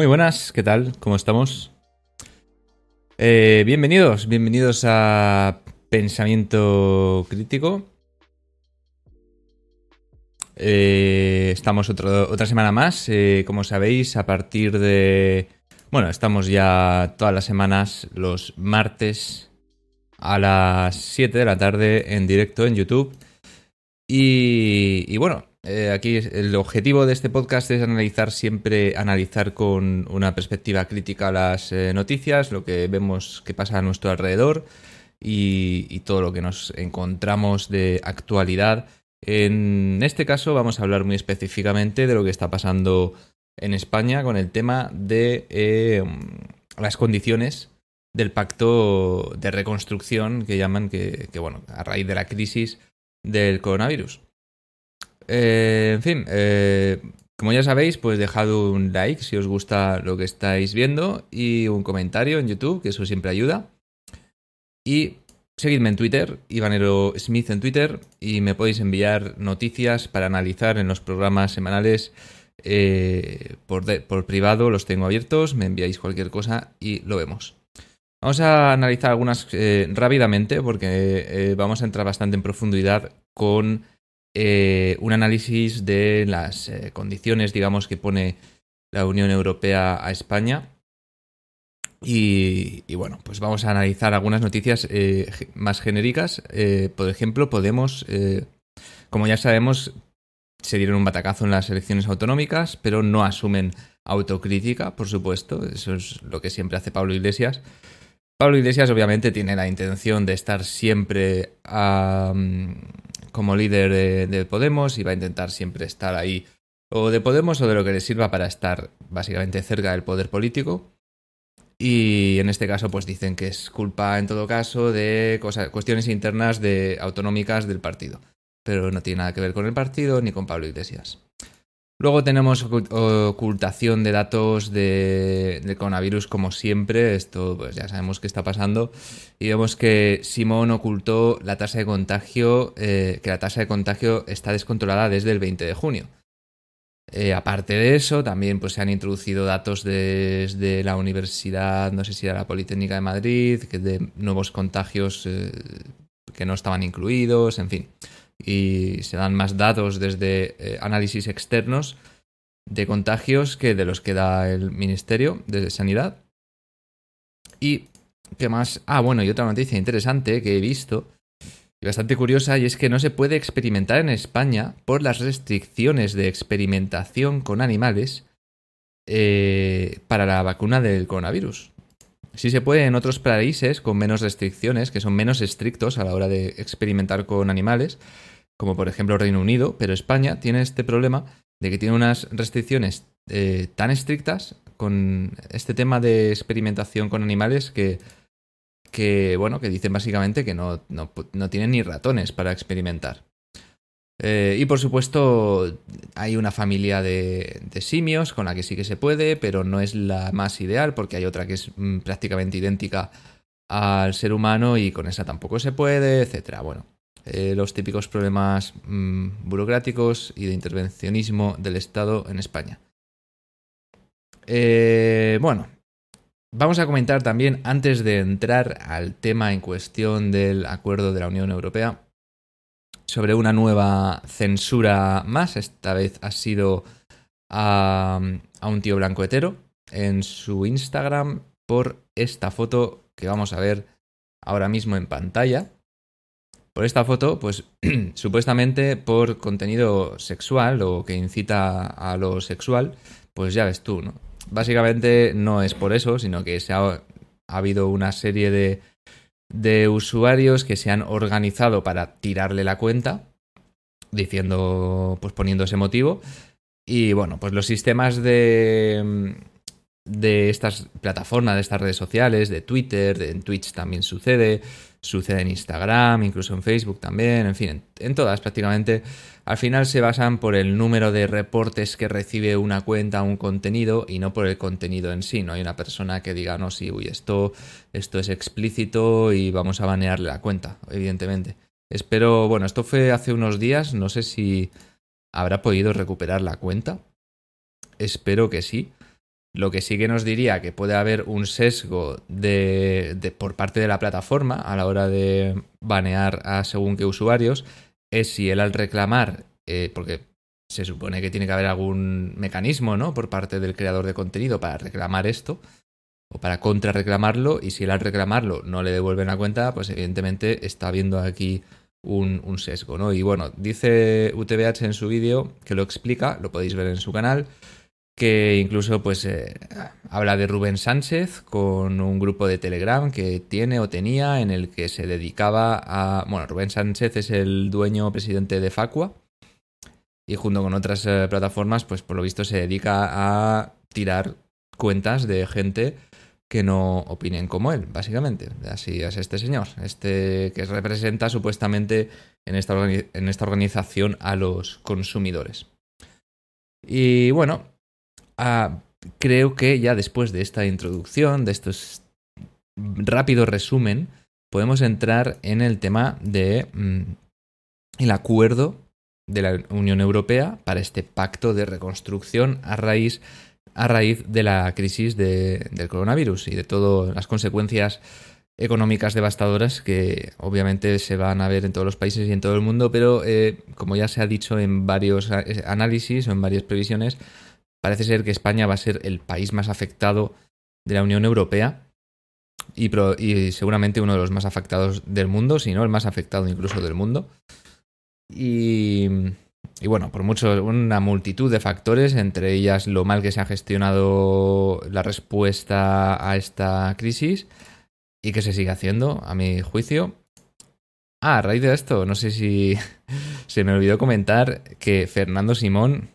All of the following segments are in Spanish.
Muy buenas, ¿qué tal? ¿Cómo estamos? Eh, bienvenidos, bienvenidos a Pensamiento Crítico. Eh, estamos otra semana más, eh, como sabéis, a partir de... Bueno, estamos ya todas las semanas los martes a las 7 de la tarde en directo en YouTube. y bueno, eh, aquí el objetivo de este podcast es analizar siempre, analizar con una perspectiva crítica las eh, noticias, lo que vemos que pasa a nuestro alrededor y, todo lo que nos encontramos de actualidad. En este caso vamos a hablar muy específicamente de lo que está pasando en España con el tema de eh, las condiciones del pacto de reconstrucción que llaman que, que, bueno, a raíz de la crisis del coronavirus. Eh, en fin, eh, como ya sabéis, pues dejad un like si os gusta lo que estáis viendo y un comentario en YouTube, que eso siempre ayuda. Y seguidme en Twitter, Ivanero Smith en Twitter, y me podéis enviar noticias para analizar en los programas semanales eh, por, por, privado, los tengo abiertos, me enviáis cualquier cosa y lo vemos. Vamos a analizar algunas rápidamente porque vamos a entrar bastante en profundidad con eh, un análisis de las eh, condiciones, digamos, que pone la Unión Europea a España. Y, bueno, pues vamos a analizar algunas noticias eh, más genéricas. por ejemplo, Podemos, como ya sabemos, se dieron un batacazo en las elecciones autonómicas, pero no asumen autocrítica, por supuesto. Eso es lo que siempre hace Pablo Iglesias. Pablo Iglesias obviamente tiene la intención de estar siempre a como líder de, Podemos y va a intentar siempre estar ahí o de Podemos o de lo que le sirva para estar básicamente cerca del poder político. Y en este caso, pues dicen que es culpa, en todo caso, de cosas, cuestiones internas de autonómicas del partido. Pero no tiene nada que ver con el partido ni con Pablo Iglesias. Luego tenemos ocultación de datos de, coronavirus, como siempre. Esto, pues ya sabemos qué está pasando. Y vemos que Simón ocultó la tasa de contagio, eh, que la tasa de contagio está descontrolada desde el 20 de junio. Eh, aparte de eso, también pues, se han introducido datos desde la universidad, no sé si era la Politécnica de Madrid, que de nuevos contagios eh, que no estaban incluidos, en fin y se dan más datos desde eh, análisis externos de contagios que de los que da el Ministerio de Sanidad. Y qué más. Ah, bueno, y otra noticia interesante que he visto y bastante curiosa y es que no se puede experimentar en España por las restricciones de experimentación con animales eh, para la vacuna del coronavirus. Sí se puede en otros países con menos restricciones, que son menos estrictos a la hora de experimentar con animales, como por ejemplo Reino Unido, pero España tiene este problema de que tiene unas restricciones eh, tan estrictas con este tema de experimentación con animales que, que bueno, que dicen básicamente que no, tienen ni ratones para experimentar. Eh, y por supuesto hay una familia de, simios con la que sí que se puede, pero no es la más ideal porque hay otra que es mm, prácticamente idéntica al ser humano y con esa tampoco se puede, etcétera. Bueno, eh, los típicos problemas mm, burocráticos y de intervencionismo del Estado en España. Eh, bueno, vamos a comentar también, antes de entrar al tema en cuestión del acuerdo de la Unión Europea, sobre una nueva censura más. Esta vez ha sido a, a un tío blanco hetero en su Instagram por esta foto que vamos a ver ahora mismo en pantalla por esta foto, pues supuestamente por contenido sexual o que incita a lo sexual, pues ya ves tú, ¿no? Básicamente no es por eso, sino que se ha, ha habido una serie de, de usuarios que se han organizado para tirarle la cuenta, diciendo, pues poniendo ese motivo. Y bueno, pues los sistemas de, de estas plataformas, de estas redes sociales, de Twitter, en Twitch también sucede, sucede en Instagram, incluso en Facebook también, en fin, en, todas prácticamente. Al final se basan por el número de reportes que recibe una cuenta, un contenido, y no por el contenido en sí. No hay una persona que diga, no, sí, uy, esto, esto es explícito y vamos a banearle la cuenta, evidentemente. Espero, bueno, esto fue hace unos días, no sé si habrá podido recuperar la cuenta. Espero que sí Lo que sí que nos diría que puede haber un sesgo de, por parte de la plataforma a la hora de banear a según qué usuarios es si él al reclamar, eh, porque se supone que tiene que haber algún mecanismo, ¿no? Por parte del creador de contenido para reclamar esto o para contrarreclamarlo y si él al reclamarlo no le devuelven la cuenta, pues evidentemente está habiendo aquí un, un sesgo, ¿no? Y bueno, dice UTBH en su vídeo que lo explica, lo podéis ver en su canal, que incluso pues eh, habla de Rubén Sánchez con un grupo de Telegram que tiene o tenía en el que se dedicaba a... Bueno, Rubén Sánchez es el dueño presidente de Facua y junto con otras eh, plataformas pues por lo visto se dedica a tirar cuentas de gente que no opinen como él, básicamente. Así es este señor, este que representa supuestamente en esta, en esta organización a los consumidores. Y bueno, creo que ya después de esta introducción, de estos rápido resumen, podemos entrar en el tema de mm, el acuerdo de la Unión Europea para este pacto de reconstrucción a raíz a raíz de la crisis del coronavirus y de todas las consecuencias económicas devastadoras que obviamente se van a ver en todos los países y en todo el mundo, pero eh, como ya se ha dicho en varios eh, análisis o en varias previsiones, parece ser que España va a ser el país más afectado de la Unión Europea y, y seguramente uno de los más afectados del mundo, si no el más afectado incluso del mundo. Y y bueno, por mucho, una multitud de factores, entre ellas lo mal que se ha gestionado la respuesta a esta crisis y que se sigue haciendo, a mi juicio. Ah, a raíz de esto, no sé si se me olvidó comentar que Fernando Simón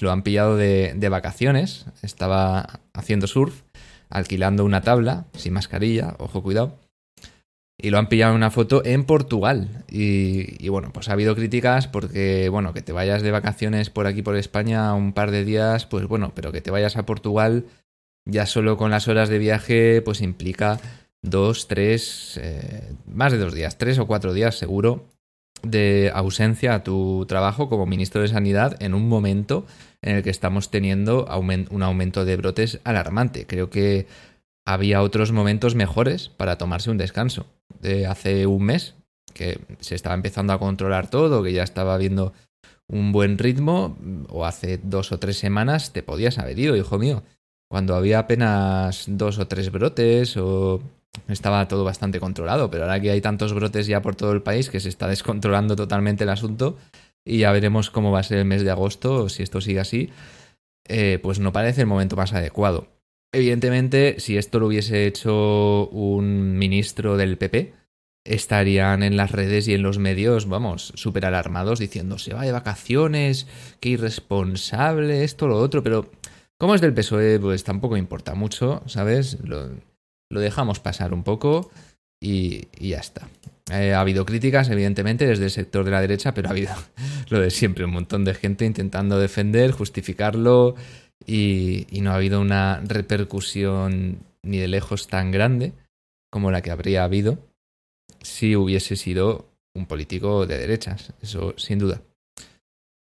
lo han pillado de, de vacaciones, estaba haciendo surf, alquilando una tabla, sin mascarilla, ojo cuidado y lo han pillado en una foto en Portugal. Y, bueno, pues ha habido críticas porque, bueno, que te vayas de vacaciones por aquí, por España, un par de días, pues bueno, pero que te vayas a Portugal ya solo con las horas de viaje, pues implica dos, tres, eh, más de dos días, tres o cuatro días seguro de ausencia a tu trabajo como ministro de Sanidad en un momento en el que estamos teniendo un aumento de brotes alarmante. Creo que había otros momentos mejores para tomarse un descanso. De hace un mes, que se estaba empezando a controlar todo, que ya estaba viendo un buen ritmo, o hace dos o tres semanas te podías haber ido, hijo mío. Cuando había apenas dos o tres brotes, o estaba todo bastante controlado, pero ahora que hay tantos brotes ya por todo el país que se está descontrolando totalmente el asunto, y ya veremos cómo va a ser el mes de agosto, si esto sigue así, eh, pues no parece el momento más adecuado. Evidentemente, si esto lo hubiese hecho un ministro del PP, estarían en las redes y en los medios, vamos, súper alarmados diciendo se va de vacaciones, qué irresponsable, esto, lo otro, pero como es del PSOE, pues tampoco importa mucho, ¿sabes? Lo, dejamos pasar un poco y, ya está. Eh, ha habido críticas, evidentemente, desde el sector de la derecha, pero ha habido lo de siempre, un montón de gente intentando defender, justificarlo y, no ha habido una repercusión ni de lejos tan grande como la que habría habido si hubiese sido un político de derechas, eso sin duda.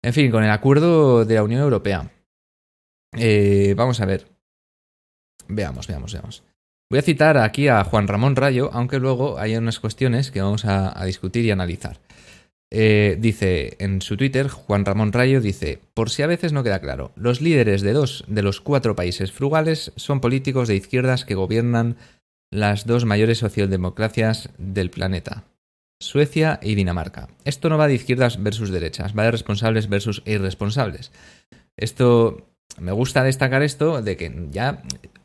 En fin, con el acuerdo de la Unión Europea. Eh, vamos a ver. Veamos, veamos, veamos. Voy a citar aquí a Juan Ramón Rayo, aunque luego hay unas cuestiones que vamos a discutir y analizar. Eh, dice en su Twitter, Juan Ramón Rayo dice, por si a veces no queda claro, los líderes de dos de los cuatro países frugales son políticos de izquierdas que gobiernan las dos mayores socialdemocracias del planeta, Suecia y Dinamarca. Esto no va de izquierdas versus derechas, va de responsables versus irresponsables. Esto, me gusta destacar esto de que ya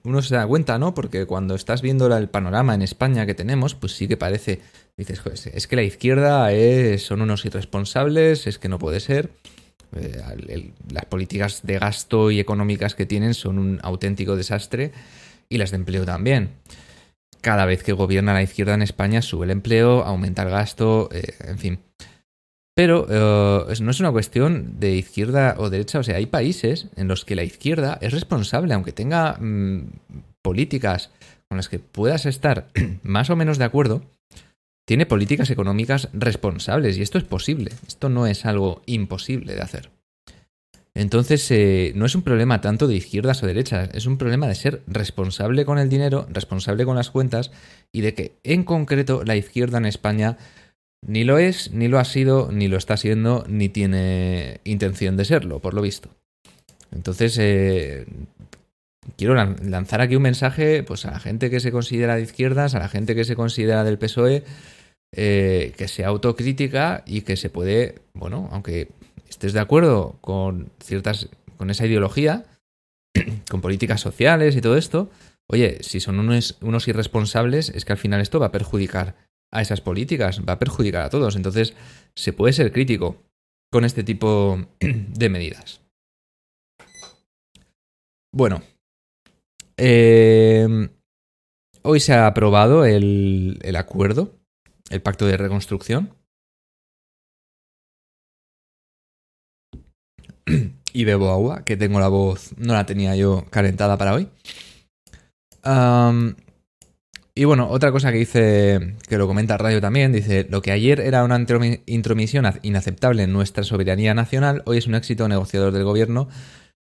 uno se da cuenta, ¿no? Porque cuando estás viendo el panorama en España que tenemos, pues sí que parece dices, es que la izquierda es, son unos irresponsables, es que no puede ser. Eh, las políticas de gasto y económicas que tienen son un auténtico desastre y las de empleo también. Cada vez que gobierna la izquierda en España sube el empleo, aumenta el gasto, eh, en fin. Pero eh, no es una cuestión de izquierda o derecha, o sea, hay países en los que la izquierda es responsable, aunque tenga mm, políticas con las que puedas estar más o menos de acuerdo, tiene políticas económicas responsables y esto es posible, esto no es algo imposible de hacer. Entonces, eh, no es un problema tanto de izquierdas o derechas, es un problema de ser responsable con el dinero, responsable con las cuentas y de que, en concreto, la izquierda en España ni lo es, ni lo ha sido, ni lo está siendo, ni tiene intención de serlo, por lo visto. Entonces, eh, quiero lanzar aquí un mensaje pues, a la gente que se considera de izquierdas, a la gente que se considera del PSOE, eh, que sea autocrítica y que se puede, bueno, aunque estés de acuerdo con ciertas, con esa ideología, con políticas sociales y todo esto, oye, si son unos, unos irresponsables, es que al final esto va a perjudicar a esas políticas, va a perjudicar a todos. Entonces, se puede ser crítico con este tipo de medidas. Bueno, eh, hoy se ha aprobado el, el acuerdo, el pacto de reconstrucción. y bebo agua, que tengo la voz, no la tenía yo calentada para hoy. Y bueno, otra cosa que dice, que lo comenta Radio también, dice, lo que ayer era una intromisión inaceptable en nuestra soberanía nacional, hoy es un éxito negociador del gobierno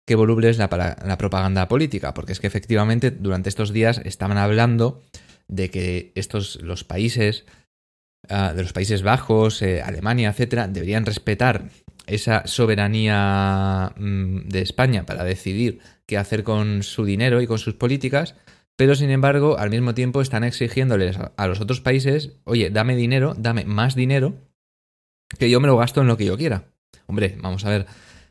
que voluble es la, la propaganda política, porque es que efectivamente durante estos días estaban hablando de que estos, los países, ah, de los Países Bajos, eh, Alemania, etcétera, deberían respetar esa soberanía mm, de España para decidir qué hacer con su dinero y con sus políticas, pero sin embargo al mismo tiempo están exigiéndoles a los otros países, oye, dame dinero, dame más dinero, que yo me lo gasto en lo que yo quiera. Hombre, vamos a ver,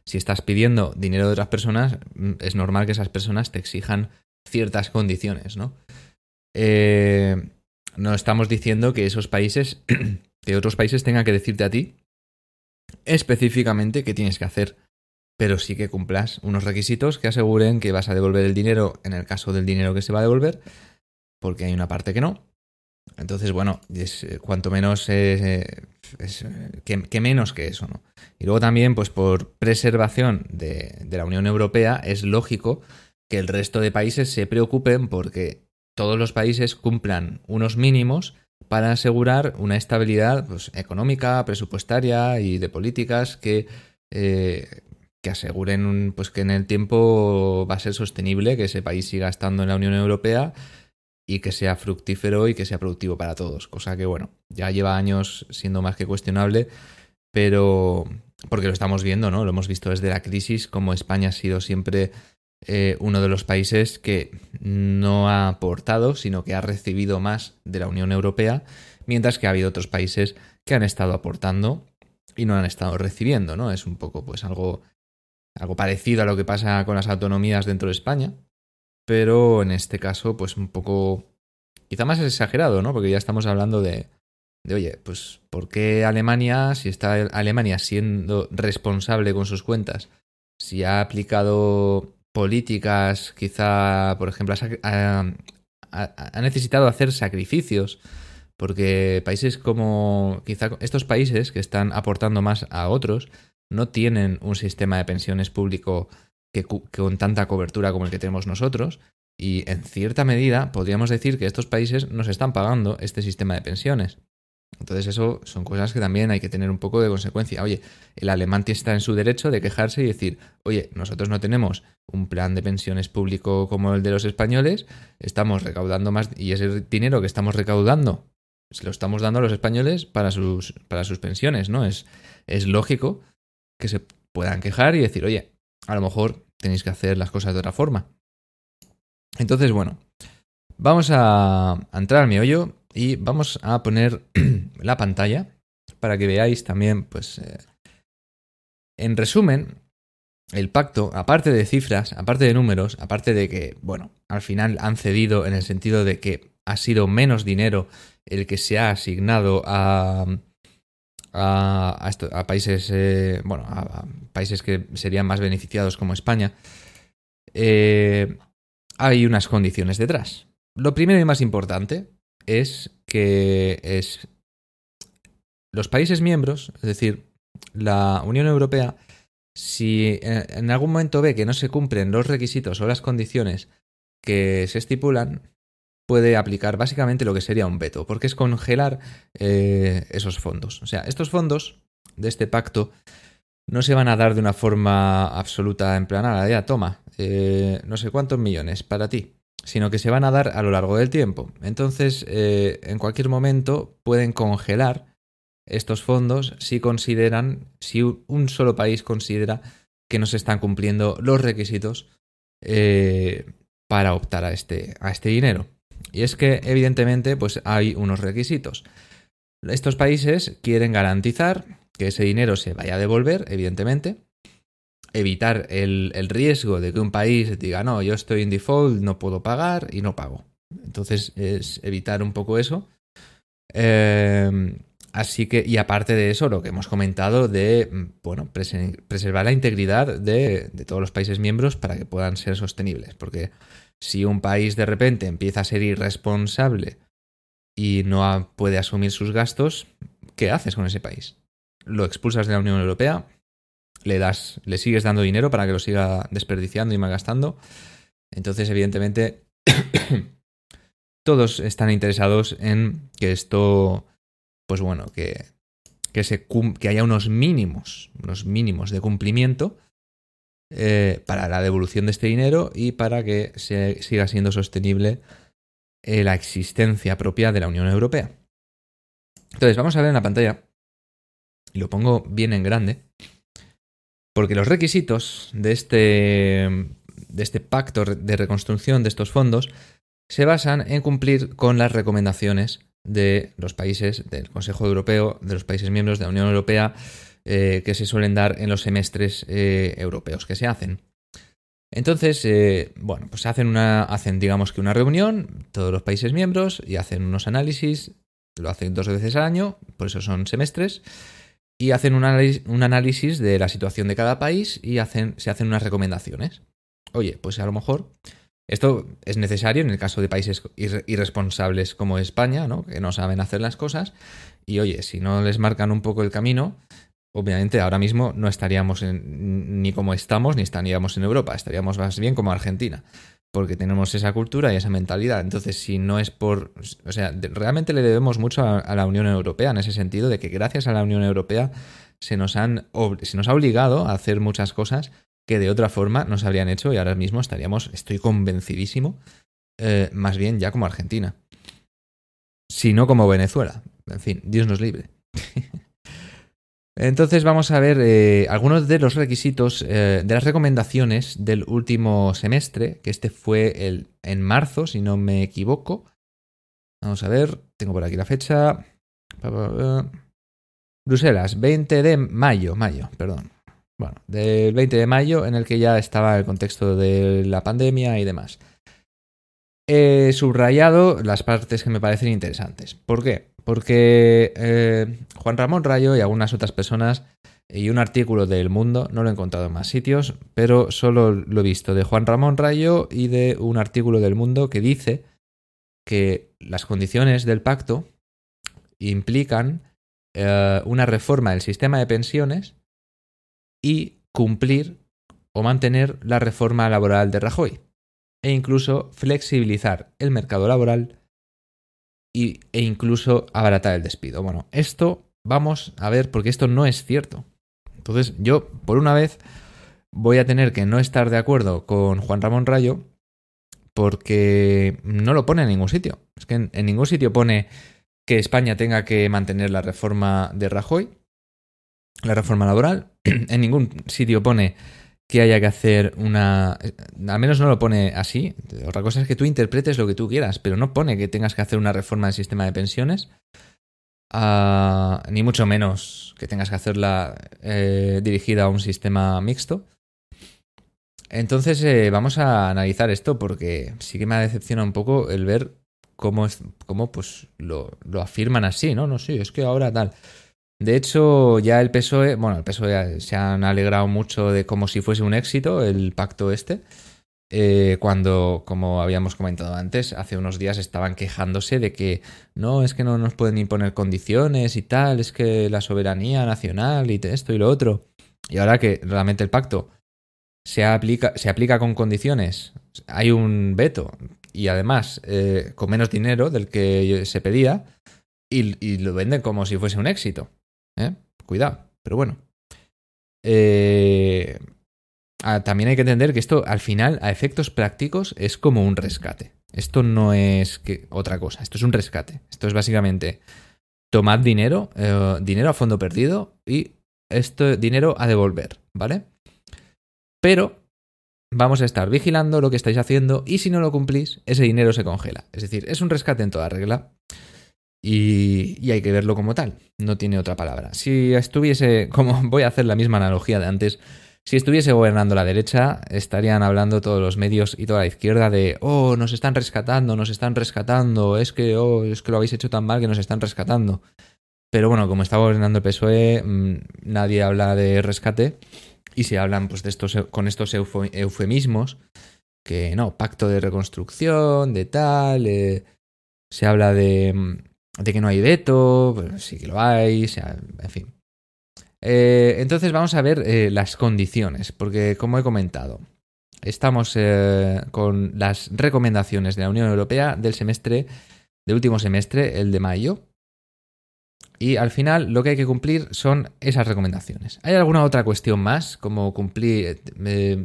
si estás pidiendo dinero de otras personas, mm, es normal que esas personas te exijan ciertas condiciones, ¿no? Eh, no estamos diciendo que esos países, que otros países tengan que decirte a ti específicamente qué tienes que hacer, pero sí que cumplas unos requisitos que aseguren que vas a devolver el dinero en el caso del dinero que se va a devolver, porque hay una parte que no. Entonces, bueno, es, eh, cuanto menos eh, es, que, menos que eso, ¿no? Y luego también, pues por preservación de, la Unión Europea, es lógico que el resto de países se preocupen porque todos los países cumplan unos mínimos para asegurar una estabilidad pues, económica, presupuestaria y de políticas que, eh, que aseguren pues, que en el tiempo va a ser sostenible que ese país siga estando en la Unión Europea y que sea fructífero y que sea productivo para todos. Cosa que, bueno, ya lleva años siendo más que cuestionable, pero porque lo estamos viendo, ¿no? Lo hemos visto desde la crisis, como España ha sido siempre eh, uno de los países que no ha aportado, sino que ha recibido más de la Unión Europea, mientras que ha habido otros países que han estado aportando y no han estado recibiendo, ¿no? Es un poco, pues, algo, algo parecido a lo que pasa con las autonomías dentro de España, pero en este caso, pues, un poco, quizá más exagerado, ¿no? Porque ya estamos hablando de, de oye, pues, ¿por qué Alemania, si está Alemania siendo responsable con sus cuentas, si ha aplicado políticas, quizá, por ejemplo, ha, necesitado hacer sacrificios, porque países como, quizá estos países que están aportando más a otros, no tienen un sistema de pensiones público que, con tanta cobertura como el que tenemos nosotros, y en cierta medida podríamos decir que estos países nos están pagando este sistema de pensiones. Entonces eso son cosas que también hay que tener un poco de consecuencia. Oye, el alemán está en su derecho de quejarse y decir, oye, nosotros no tenemos un plan de pensiones público como el de los españoles, estamos recaudando más y ese dinero que estamos recaudando se lo estamos dando a los españoles para sus, para sus pensiones, ¿no? Es, es lógico que se puedan quejar y decir, oye, a lo mejor tenéis que hacer las cosas de otra forma. Entonces, bueno, vamos a, entrar al meollo y vamos a poner la pantalla para que veáis también, pues, eh, en resumen, el pacto, aparte de cifras, aparte de números, aparte de que, bueno, al final han cedido en el sentido de que ha sido menos dinero el que se ha asignado a, a, a, países, eh, bueno, a, países que serían más beneficiados como España, eh, hay unas condiciones detrás. Lo primero y más importante es que es los países miembros, es decir, la Unión Europea, si en algún momento ve que no se cumplen los requisitos o las condiciones que se estipulan, puede aplicar básicamente lo que sería un veto, porque es congelar eh, esos fondos. O sea, estos fondos de este pacto no se van a dar de una forma absoluta en plan, ah, ya toma, eh, no sé cuántos millones para ti, sino que se van a dar a lo largo del tiempo. Entonces, eh, en cualquier momento pueden congelar estos fondos si consideran, si un solo país considera que no se están cumpliendo los requisitos eh, para optar a este, a este dinero. Y es que, evidentemente, pues hay unos requisitos. Estos países quieren garantizar que ese dinero se vaya a devolver, evidentemente, evitar el, riesgo de que un país diga, no, yo estoy en default, no puedo pagar y no pago. Entonces es evitar un poco eso. Em, así que, y aparte de eso, lo que hemos comentado de, bueno, preservar la integridad de, de, todos los países miembros para que puedan ser sostenibles. Porque si un país de repente empieza a ser irresponsable y no puede asumir sus gastos, ¿qué haces con ese país? lo expulsas de la Unión Europea, le das, le sigues dando dinero para que lo siga desperdiciando y malgastando. Entonces, evidentemente, todos están interesados en que esto, pues bueno, que, que, que haya unos mínimos, unos mínimos de cumplimiento eh, para la devolución de este dinero y para que se siga siendo sostenible eh, la existencia propia de la Unión Europea. Entonces, vamos a ver en la pantalla lo pongo bien en grande, porque los requisitos de este, de este pacto de reconstrucción de estos fondos se basan en cumplir con las recomendaciones de los países del Consejo Europeo, de los países miembros de la Unión Europea, eh, que se suelen dar en los semestres eh, europeos que se hacen. Entonces, eh, bueno, pues hacen una, hacen digamos que una reunión, todos los países miembros, y hacen unos análisis, lo hacen dos veces al año, por eso son semestres, y hacen un análisis, de la situación de cada país y hacen, se hacen unas recomendaciones. Oye, pues a lo mejor esto es necesario en el caso de países irresponsables como España, ¿no? que no saben hacer las cosas. Y oye, si no les marcan un poco el camino, obviamente ahora mismo no estaríamos ni como estamos, ni estaríamos en Europa, estaríamos más bien como Argentina porque tenemos esa cultura y esa mentalidad. Entonces, si no es por... O sea, realmente le debemos mucho a, la Unión Europea en ese sentido, de que gracias a la Unión Europea se nos, han, se nos ha obligado a hacer muchas cosas que de otra forma no se habrían hecho y ahora mismo estaríamos, estoy convencidísimo, eh, más bien ya como Argentina. Si no como Venezuela. En fin, Dios nos libre. Entonces vamos a ver eh, algunos de los requisitos eh, de las recomendaciones del último semestre, que este fue el, en marzo, si no me equivoco. Vamos a ver, tengo por aquí la fecha. Bruselas, 20 de mayo, mayo, perdón. Bueno, del 20 de mayo en el que ya estaba el contexto de la pandemia y demás. He subrayado las partes que me parecen interesantes. ¿Por qué? Porque eh, Juan Ramón Rayo y algunas otras personas y un artículo del Mundo, no lo he encontrado en más sitios, pero solo lo he visto de Juan Ramón Rayo y de un artículo del Mundo que dice que las condiciones del pacto implican eh, una reforma del sistema de pensiones y cumplir o mantener la reforma laboral de Rajoy e incluso flexibilizar el mercado laboral e incluso abaratar el despido. Bueno, esto vamos a ver porque esto no es cierto. Entonces yo, por una vez, voy a tener que no estar de acuerdo con Juan Ramón Rayo porque no lo pone en ningún sitio. Es que en, ningún sitio pone que España tenga que mantener la reforma de Rajoy, la reforma laboral. en ningún sitio pone que haya que hacer una... Al menos no lo pone así. Otra cosa es que tú interpretes lo que tú quieras, pero no pone que tengas que hacer una reforma del sistema de pensiones. Ah, ni mucho menos que tengas que hacerla eh, dirigida a un sistema mixto. Entonces eh, vamos a analizar esto porque sí que me ha decepcionado un poco el ver cómo, es, cómo pues, lo, lo afirman así, ¿no? No sé, es que ahora tal. De hecho, ya el PSOE, bueno, el PSOE se han alegrado mucho de como si fuese un éxito el pacto este. Eh, cuando, como habíamos comentado antes, hace unos días estaban quejándose de que no, es que no nos pueden imponer condiciones y tal, es que la soberanía nacional y esto y lo otro. Y ahora que realmente el pacto se aplica, se aplica con condiciones, hay un veto y además eh, con menos dinero del que se pedía y lo venden como si fuese un éxito. ¿Eh? Cuidado, pero bueno. eh, también hay que entender que esto al final, a efectos prácticos, es como un rescate. Esto no es que otra cosa, esto es un rescate. Esto es básicamente tomad dinero, eh, dinero a fondo perdido y este dinero a devolver, ¿vale? Pero vamos a estar vigilando lo que estáis haciendo y si no lo cumplís, ese dinero se congela. Es decir, es un rescate en toda regla y, y hay que verlo como tal, no tiene otra palabra. Si estuviese, como voy a hacer la misma analogía de antes, si estuviese gobernando la derecha, estarían hablando todos los medios y toda la izquierda de, oh, nos están rescatando, nos están rescatando, es que, oh, es que lo habéis hecho tan mal que nos están rescatando. Pero bueno, como está gobernando el PSOE, mm, nadie habla de rescate y se hablan pues, de estos, con estos eufemismos, que no, pacto de reconstrucción, de tal, eh, se habla de, mm, de, que no hay veto, pues sí que lo hay, en fin. Eh, entonces vamos a ver eh, las condiciones, porque como he comentado, estamos eh, con las recomendaciones de la Unión Europea del semestre, del último semestre, el de mayo. Y al final lo que hay que cumplir son esas recomendaciones. ¿Hay alguna otra cuestión más? Como cumplir,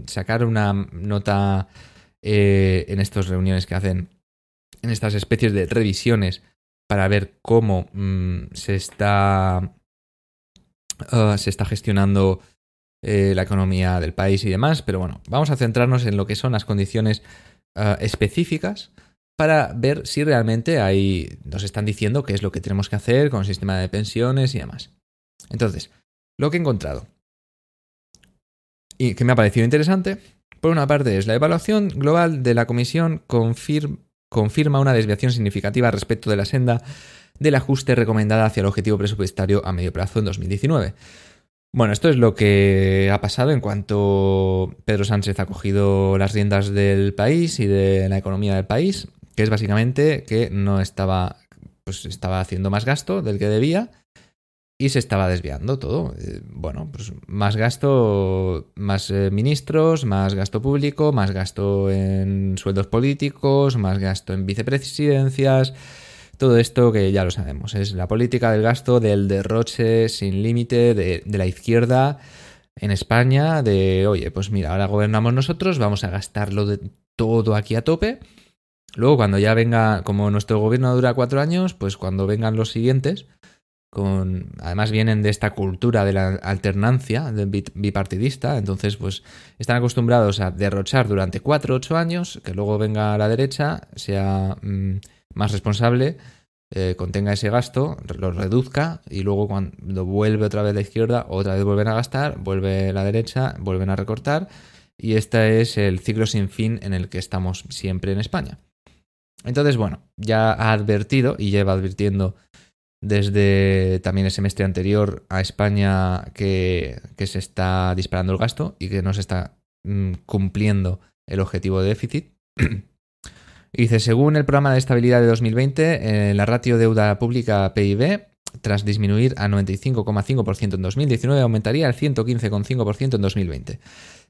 sacar una nota en estas reuniones que hacen, en estas especies de revisiones para ver cómo mm, se está Ah, se está gestionando eh, la economía del país y demás, pero bueno, vamos a centrarnos en lo que son las condiciones ah, específicas para ver si realmente ahí nos están diciendo qué es lo que tenemos que hacer con el sistema de pensiones y demás. Entonces, lo que he encontrado y que me ha parecido interesante, por una parte es la evaluación global de la comisión confirma una desviación significativa respecto de la senda del ajuste recomendada hacia el objetivo presupuestario a medio plazo en 2019. Bueno, esto es lo que ha pasado en cuanto Pedro Sánchez ha cogido las riendas del país y de la economía del país, que es básicamente que no estaba, pues estaba haciendo más gasto del que debía y se estaba desviando todo. Eh, bueno, pues más gasto, más eh, ministros, más gasto público, más gasto en sueldos políticos, más gasto en vicepresidencias todo esto que ya lo sabemos, es la política del gasto, del derroche sin límite de, la izquierda en España, de, oye, pues mira, ahora gobernamos nosotros, vamos a gastarlo de todo aquí a tope. Luego, cuando ya venga, como nuestro gobierno dura cuatro años, pues cuando vengan los siguientes, además vienen de esta cultura de la alternancia bipartidista, entonces pues están acostumbrados a derrochar durante cuatro, ocho años, que luego venga a la derecha, sea... Mm, más responsable, eh, contenga ese gasto, lo reduzca y luego cuando vuelve otra vez la izquierda, otra vez vuelven a gastar, vuelve la derecha, vuelven a recortar y este es el ciclo sin fin en el que estamos siempre en España. Entonces, bueno, ya ha advertido y lleva advirtiendo desde también el semestre anterior a España que, que se está disparando el gasto y que no se está mm, cumpliendo el objetivo de déficit. dice, según el programa de estabilidad de 2020, eh, la ratio deuda pública PIB, tras disminuir a 95,5% en 2019, aumentaría al 115,5% en 2020.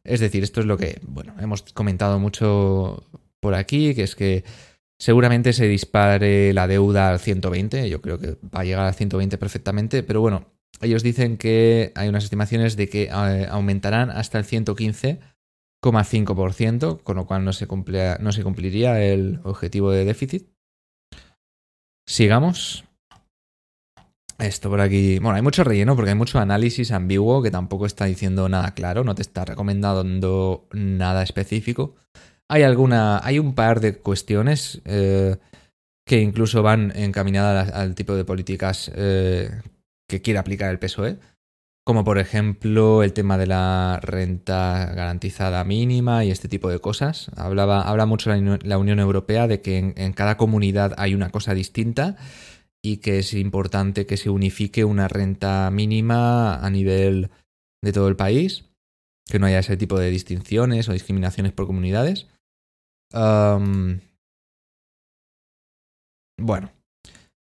Es decir, esto es lo que, bueno, hemos comentado mucho por aquí, que es que seguramente se dispare la deuda al 120, yo creo que va a llegar al 120 perfectamente, pero bueno, ellos dicen que hay unas estimaciones de que eh, aumentarán hasta el 115 5%, con lo cual no se, no se cumpliría el objetivo de déficit. Sigamos. Esto por aquí. Bueno, hay mucho relleno porque hay mucho análisis ambiguo que tampoco está diciendo nada claro, no te está recomendando nada específico. Hay alguna. Hay un par de cuestiones eh, que incluso van encaminadas al tipo de políticas eh, que quiere aplicar el PSOE como por ejemplo el tema de la renta garantizada mínima y este tipo de cosas. Hablaba, habla mucho la, Unión Europea de que en, cada comunidad hay una cosa distinta y que es importante que se unifique una renta mínima a nivel de todo el país, que no haya ese tipo de distinciones o discriminaciones por comunidades. Bueno,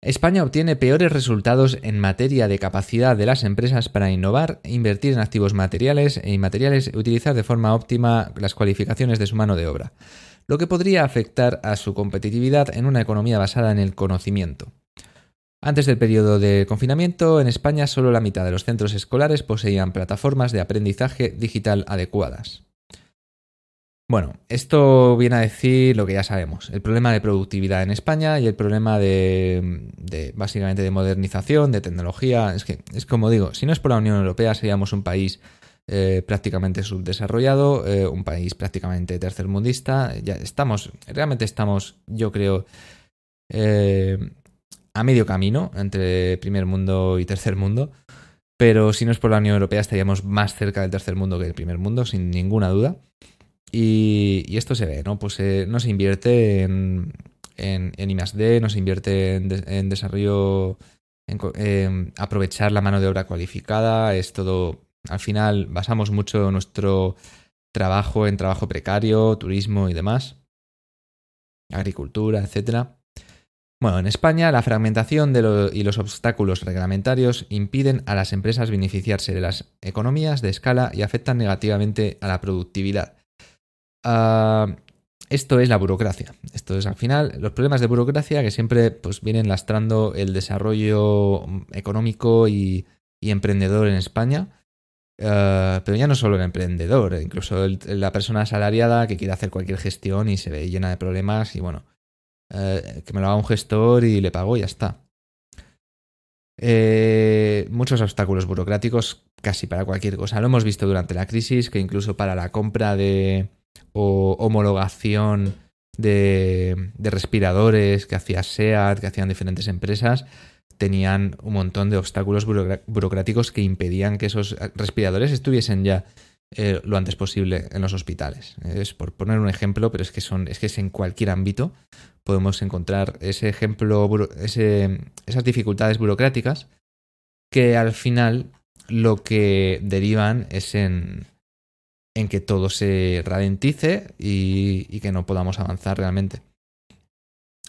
España obtiene peores resultados en materia de capacidad de las empresas para innovar, invertir en activos materiales e inmateriales y utilizar de forma óptima las cualificaciones de su mano de obra, lo que podría afectar a su competitividad en una economía basada en el conocimiento. Antes del periodo de confinamiento, en España solo la mitad de los centros escolares poseían plataformas de aprendizaje digital adecuadas. Bueno, esto viene a decir lo que ya sabemos, el problema de productividad en España y el problema de, básicamente de modernización, de tecnología. Es que es como digo, si no es por la Unión Europea seríamos un país eh, prácticamente subdesarrollado, eh, un país prácticamente tercermundista. Ya estamos, realmente estamos, yo creo, eh, a medio camino entre primer mundo y tercer mundo. Pero si no es por la Unión Europea estaríamos más cerca del tercer mundo que del primer mundo, sin ninguna duda. Y, esto se ve, ¿no? Pues no se invierte en, en, en I+.D., no se invierte en, desarrollo, en aprovechar la mano de obra cualificada, es todo al final basamos mucho nuestro trabajo en trabajo precario, turismo y demás, agricultura, etc. Bueno, en España la fragmentación y los obstáculos reglamentarios impiden a las empresas beneficiarse de las economías de escala y afectan negativamente a la productividad. Ah, esto es la burocracia. Esto es al final los problemas de burocracia que siempre pues, vienen lastrando el desarrollo económico y emprendedor en España eh, pero ya no solo el emprendedor, eh, incluso la persona asalariada que quiere hacer cualquier gestión y se ve llena de problemas y bueno, eh, que me lo haga un gestor y le pago y ya está. muchos obstáculos burocráticos casi para cualquier cosa. Lo hemos visto durante la crisis, que incluso para la compra de o homologación de, respiradores que hacía SEAT, que hacían diferentes empresas, tenían un montón de obstáculos burocráticos que impedían que esos respiradores estuviesen ya eh, lo antes posible en los hospitales. Es por poner un ejemplo, pero es que son, es que es en cualquier ámbito podemos encontrar ese ejemplo, esas dificultades burocráticas que al final lo que derivan es en, en que todo se ralentice y que no podamos avanzar realmente.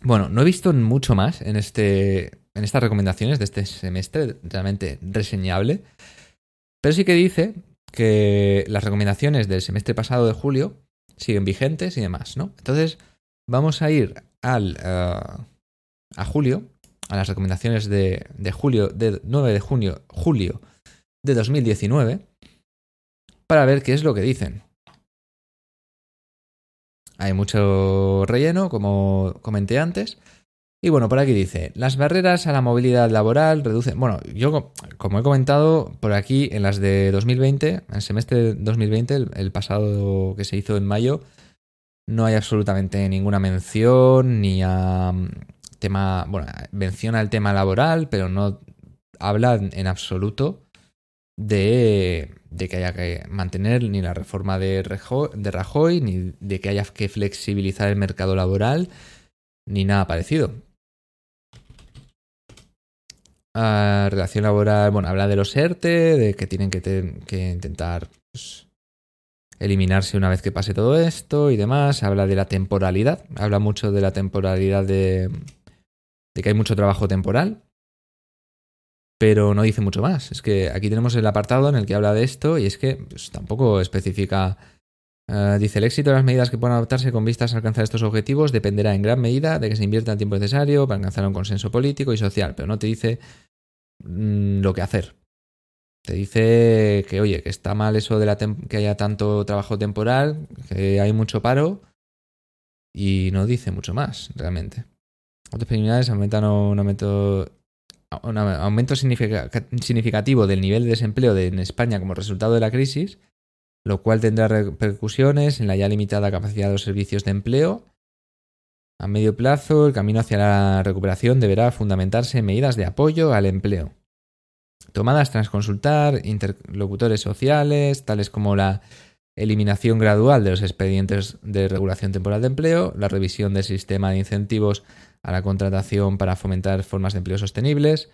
Bueno, no he visto mucho más en este en estas recomendaciones de este semestre, realmente reseñable. Pero sí que dice que las recomendaciones del semestre pasado de julio siguen vigentes y demás, ¿no? Entonces, vamos a ir al, eh, a julio, a las recomendaciones de, de julio, de 9 de junio, julio de 2019, para ver qué es lo que dicen. Hay mucho relleno, como comenté antes, y bueno, por aquí dice, las barreras a la movilidad laboral reducen... Bueno, yo como he comentado por aquí en las de 2020, en el semestre de 2020, el, pasado que se hizo en mayo, no hay absolutamente ninguna mención ni a mm, tema... Bueno, menciona el tema laboral, pero no habla en absoluto de, que haya que mantener ni la reforma de Rajoy, ni de que haya que flexibilizar el mercado laboral, ni nada parecido relación laboral, bueno, habla de los ERTE, de que tienen que, intentar pues, eliminarse una vez que pase todo esto y demás. Habla de la temporalidad, habla mucho de la temporalidad de, de que hay mucho trabajo temporal, pero no dice mucho más. Es que aquí tenemos el apartado en el que habla de esto y es que pues, tampoco especifica. Eh, dice, el éxito de las medidas que puedan adoptarse con vistas a alcanzar estos objetivos dependerá en gran medida de que se invierta el tiempo necesario para alcanzar un consenso político y social, pero no te dice Mm, lo que hacer. Te dice que, oye, que está mal eso de la que haya tanto trabajo temporal, que hay mucho paro y no dice mucho más, realmente. Otros preliminares aumentan un aumento, un aumento significativo del nivel de desempleo en España como resultado de la crisis, lo cual tendrá repercusiones en la ya limitada capacidad de los servicios de empleo. A medio plazo, el camino hacia la recuperación deberá fundamentarse en medidas de apoyo al empleo, tomadas tras consultar interlocutores sociales, tales como la eliminación gradual de los expedientes de regulación temporal de empleo, la revisión del sistema de incentivos a la contratación para fomentar formas de empleo sostenibles,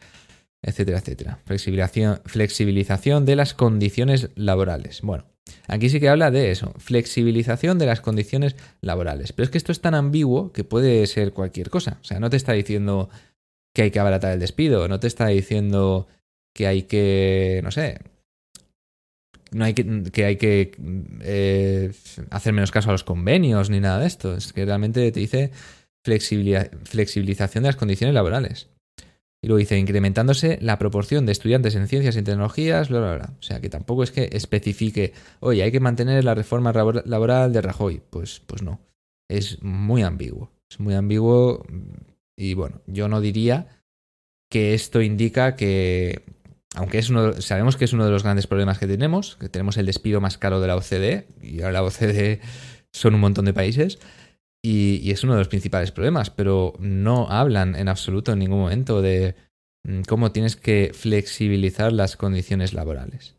etcétera, etcétera. Flexibilización, flexibilización de las condiciones laborales. Bueno, Aquí sí que habla de eso, flexibilización de las condiciones laborales. Pero es que esto es tan ambiguo que puede ser cualquier cosa. O sea, no te está diciendo que hay que abaratar el despido, no te está diciendo que hay que, no sé, no hay que, hay que eh, hacer menos caso a los convenios ni nada de esto. Es que realmente te dice flexibilización de las condiciones laborales. Y luego dice, incrementándose la proporción de estudiantes en ciencias y tecnologías, bla, bla, bla. O sea, que tampoco es que especifique, oye, hay que mantener la reforma laboral de Rajoy. Pues, pues no. Es muy ambiguo. Es muy ambiguo. Y bueno, yo no diría que esto indica que, aunque es uno, sabemos que es uno de los grandes problemas que tenemos, que tenemos el despido más caro de la OCDE, y ahora la OCDE son un montón de países, y, es uno de los principales problemas, pero no hablan en absoluto en ningún momento de mm, cómo tienes que flexibilizar las condiciones laborales.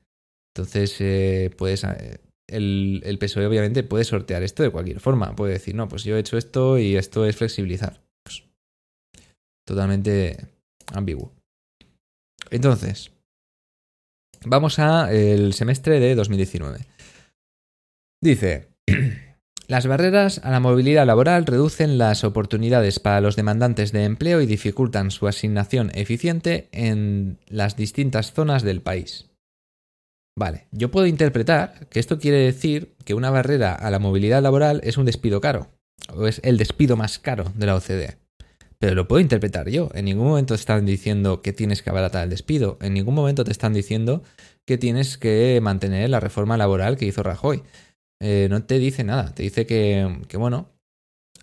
Entonces, eh, puedes, eh, el, el, PSOE obviamente puede sortear esto de cualquier forma. Puede decir, no, pues yo he hecho esto y esto es flexibilizar. Pues, totalmente ambiguo. Entonces, vamos a el semestre de 2019. Dice, las barreras a la movilidad laboral reducen las oportunidades para los demandantes de empleo y dificultan su asignación eficiente en las distintas zonas del país. Vale, yo puedo interpretar que esto quiere decir que una barrera a la movilidad laboral es un despido caro, o es el despido más caro de la OCDE. Pero lo puedo interpretar yo. En ningún momento te están diciendo que tienes que abaratar el despido. En ningún momento te están diciendo que tienes que mantener la reforma laboral que hizo Rajoy. Eh, no te dice nada. Te dice que, bueno,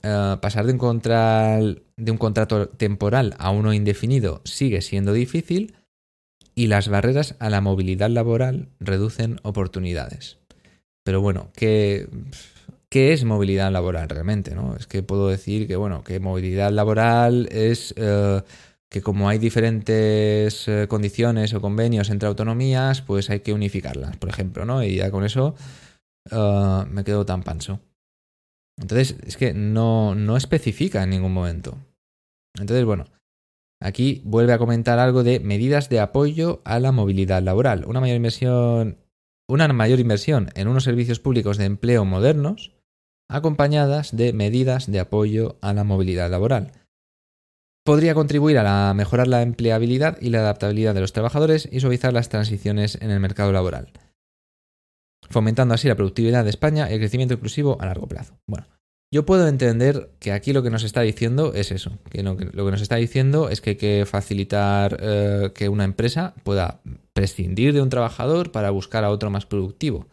eh, pasar de un, de un contrato temporal a uno indefinido sigue siendo difícil y las barreras a la movilidad laboral reducen oportunidades. Pero bueno, que ¿Qué es movilidad laboral realmente? ¿no? Es que puedo decir que, bueno, que movilidad laboral es eh, que como hay diferentes eh, condiciones o convenios entre autonomías, pues hay que unificarlas, por ejemplo, ¿no? Y ya con eso eh, me quedo tan pancho. Entonces, es que no, no especifica en ningún momento. Entonces, bueno, aquí vuelve a comentar algo de medidas de apoyo a la movilidad laboral. Una mayor inversión, una mayor inversión en unos servicios públicos de empleo modernos acompañadas de medidas de apoyo a la movilidad laboral. Podría contribuir a mejorar la empleabilidad y la adaptabilidad de los trabajadores y suavizar las transiciones en el mercado laboral, fomentando así la productividad de España y el crecimiento inclusivo a largo plazo. Bueno, yo puedo entender que aquí lo que nos está diciendo es eso, que lo que, nos está diciendo es que hay que facilitar eh, que una empresa pueda prescindir de un trabajador para buscar a otro más productivo,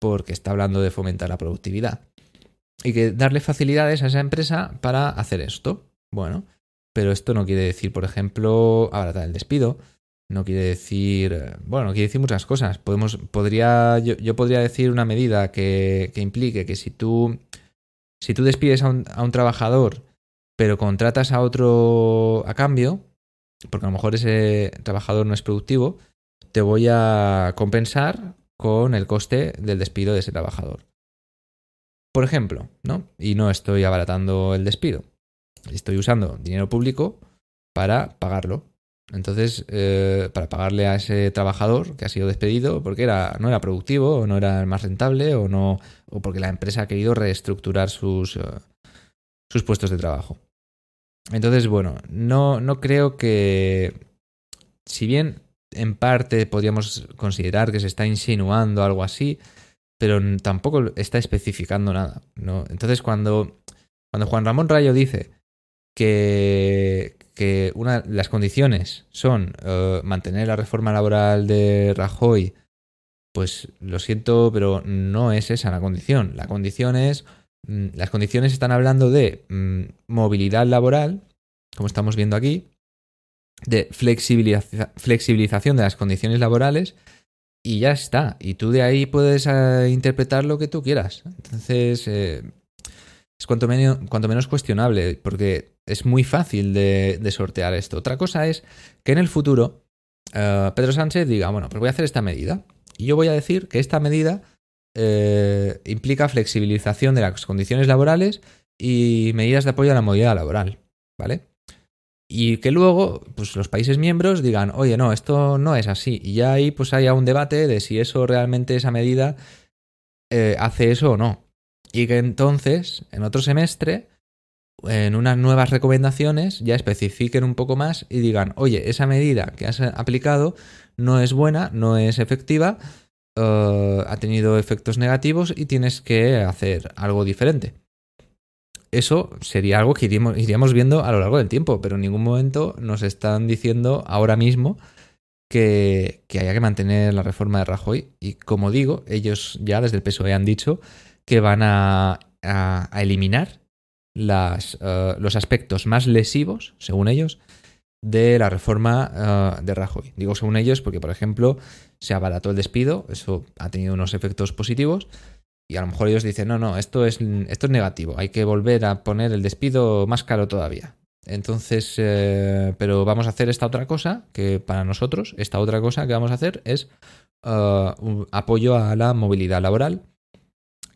porque está hablando de fomentar la productividad y que darle facilidades a esa empresa para hacer esto. Bueno, pero esto no quiere decir, por ejemplo, abaratar el despido. No quiere decir, bueno, quiere decir muchas cosas. Podemos, podría, yo, podría decir una medida que, que, implique que si tú, si tú despides a un, a un trabajador, pero contratas a otro a cambio, porque a lo mejor ese trabajador no es productivo, te voy a compensar con el coste del despido de ese trabajador. Por ejemplo, ¿no? Y no estoy abaratando el despido. Estoy usando dinero público para pagarlo. Entonces, eh, para pagarle a ese trabajador que ha sido despedido porque era, no era productivo, o no era más rentable, o no. o porque la empresa ha querido reestructurar sus, eh, sus puestos de trabajo. Entonces, bueno, no, no creo que. Si bien en parte podríamos considerar que se está insinuando algo así, pero tampoco está especificando nada. ¿no? Entonces, cuando, cuando Juan Ramón Rayo dice que, que una, las condiciones son eh, mantener la reforma laboral de Rajoy, pues lo siento, pero no es esa la condición. La condición es, mm, las condiciones están hablando de mm, movilidad laboral, como estamos viendo aquí, de flexibilización de las condiciones laborales y ya está. Y tú de ahí puedes eh, interpretar lo que tú quieras. Entonces, eh, es cuanto menos, cuestionable, porque es muy fácil de, sortear esto. Otra cosa es que en el futuro eh, Pedro Sánchez diga, bueno, pues voy a hacer esta medida. Y yo voy a decir que esta medida implica flexibilización de las condiciones laborales y medidas de apoyo a la movilidad laboral. ¿Vale? y que luego pues los países miembros digan, oye, no, esto no es así. Y ya ahí pues haya un debate de si eso realmente, esa medida, eh, hace eso o no. Y que entonces, en otro semestre, en unas nuevas recomendaciones, ya especifiquen un poco más y digan, oye, esa medida que has aplicado no es buena, no es efectiva, eh, ha tenido efectos negativos y tienes que hacer algo diferente. eso sería algo que iríamos, viendo a lo largo del tiempo, pero en ningún momento nos están diciendo ahora mismo que, haya que mantener la reforma de Rajoy. Y como digo, ellos ya desde el PSOE han dicho que van a, eliminar eh, los aspectos más lesivos, según ellos, de la reforma eh, de Rajoy. Digo según ellos porque, por ejemplo, se abarató el despido, eso ha tenido unos efectos positivos, y a lo mejor ellos dicen, no, no, esto es, esto es negativo, hay que volver a poner el despido más caro todavía. Entonces, eh, pero vamos a hacer esta otra cosa, que para nosotros, esta otra cosa que vamos a hacer es un apoyo a la movilidad laboral,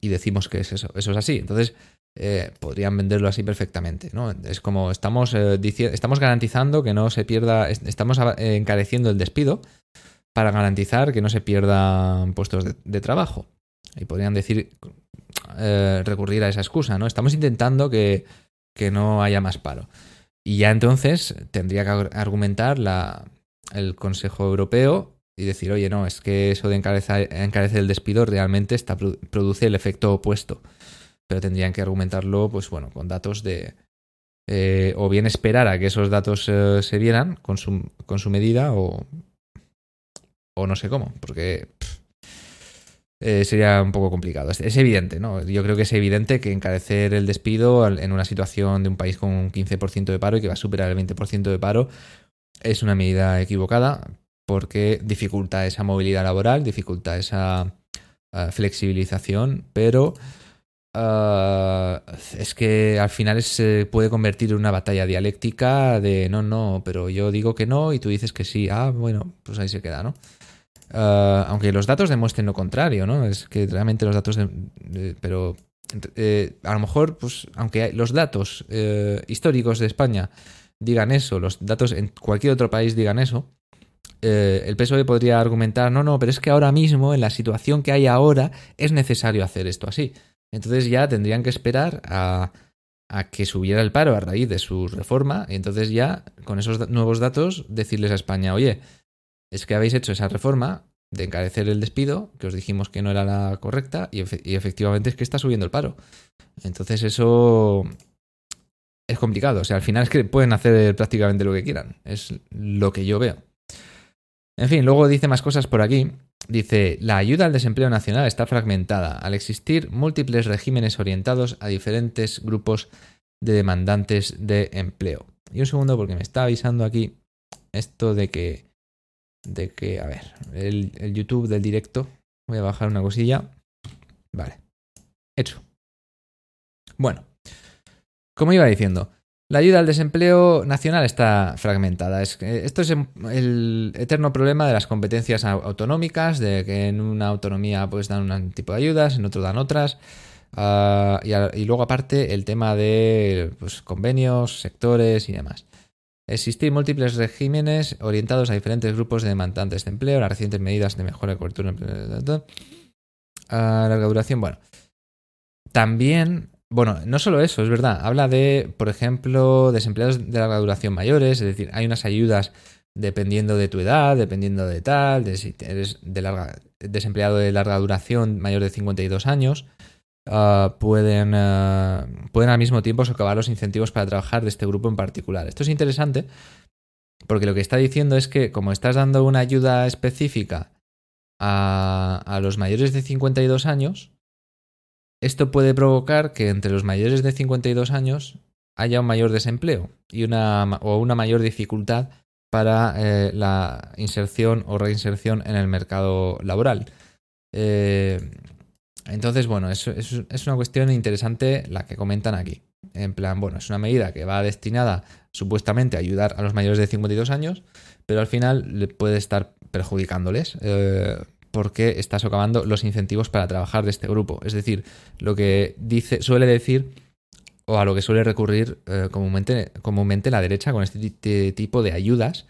y decimos que es eso, eso es así. Entonces, eh, podrían venderlo así perfectamente. ¿no? Es como estamos, eh, estamos garantizando que no se pierda, estamos encareciendo el despido para garantizar que no se pierdan puestos de, trabajo. Y podrían decir, eh, recurrir a esa excusa, ¿no? Estamos intentando que, que, no haya más paro. Y ya entonces tendría que argumentar la, el Consejo Europeo y decir, oye, no, es que eso de encarecer, el despido realmente está, produce el efecto opuesto pero tendrían que argumentarlo, pues bueno, con datos de... Eh, o bien esperar a que esos datos eh, se vieran con su, con su medida o, o no sé cómo, porque eh, sería un poco complicado. Es, evidente, ¿no? Yo creo que es evidente que encarecer el despido en una situación de un país con un 15% de paro y que va a superar el 20% de paro es una medida equivocada porque dificulta esa movilidad laboral, dificulta esa flexibilización, pero Ah, es que al final se puede convertir en una batalla dialéctica de no, no, pero yo digo que no y tú dices que sí. Ah, bueno, pues ahí se queda, ¿no? Ah, aunque los datos demuestren lo contrario, ¿no? Es que realmente los datos... pero eh, a lo mejor, pues, aunque los datos eh, históricos de España digan eso, los datos en cualquier otro país digan eso, eh, el PSOE podría argumentar, no, no, pero es que ahora mismo, en la situación que hay ahora, es necesario hacer esto así. Entonces ya tendrían que esperar a, que subiera el paro a raíz de su reforma y entonces ya con esos nuevos datos decirles a España, oye, es que habéis hecho esa reforma de encarecer el despido, que os dijimos que no era la correcta y, efectivamente es que está subiendo el paro. Entonces eso es complicado, o sea, al final es que pueden hacer prácticamente lo que quieran, es lo que yo veo. En fin, luego dice más cosas por aquí. Dice, la ayuda al desempleo nacional está fragmentada al existir múltiples regímenes orientados a diferentes grupos de demandantes de empleo. Y un segundo porque me está avisando aquí esto de que, de que, a ver, el, el YouTube del directo, voy a bajar una cosilla. Vale, hecho. Bueno, como iba diciendo, la ayuda al desempleo nacional está fragmentada. esto es el eterno problema de las competencias autonómicas, de que en una autonomía pues dan un tipo de ayudas, en otro dan otras. Ah, y, luego aparte el tema de pues, convenios, sectores y demás. Existir múltiples regímenes orientados a diferentes grupos de demandantes de empleo, las recientes medidas de mejora de cobertura, a larga duración. Bueno, también bueno, no solo eso, es verdad. Habla de, por ejemplo, desempleados de larga duración mayores, es decir, hay unas ayudas dependiendo de tu edad, dependiendo de tal, de si eres de larga, desempleado de larga duración mayor de 52 años, ah, pueden, ah, pueden al mismo tiempo socavar los incentivos para trabajar de este grupo en particular. Esto es interesante porque lo que está diciendo es que como estás dando una ayuda específica a, a los mayores de 52 años, esto puede provocar que entre los mayores de 52 años haya un mayor desempleo y una, o una mayor dificultad para eh, la inserción o reinserción en el mercado laboral. Eh, entonces, bueno, es, una cuestión interesante la que comentan aquí. En plan, bueno, es una medida que va destinada supuestamente a ayudar a los mayores de 52 años, pero al final puede estar perjudicándoles. Eh, porque está socavando los incentivos para trabajar de este grupo. Es decir, lo que dice, suele decir, o a lo que suele recurrir eh, comúnmente, comúnmente la derecha con este tipo de ayudas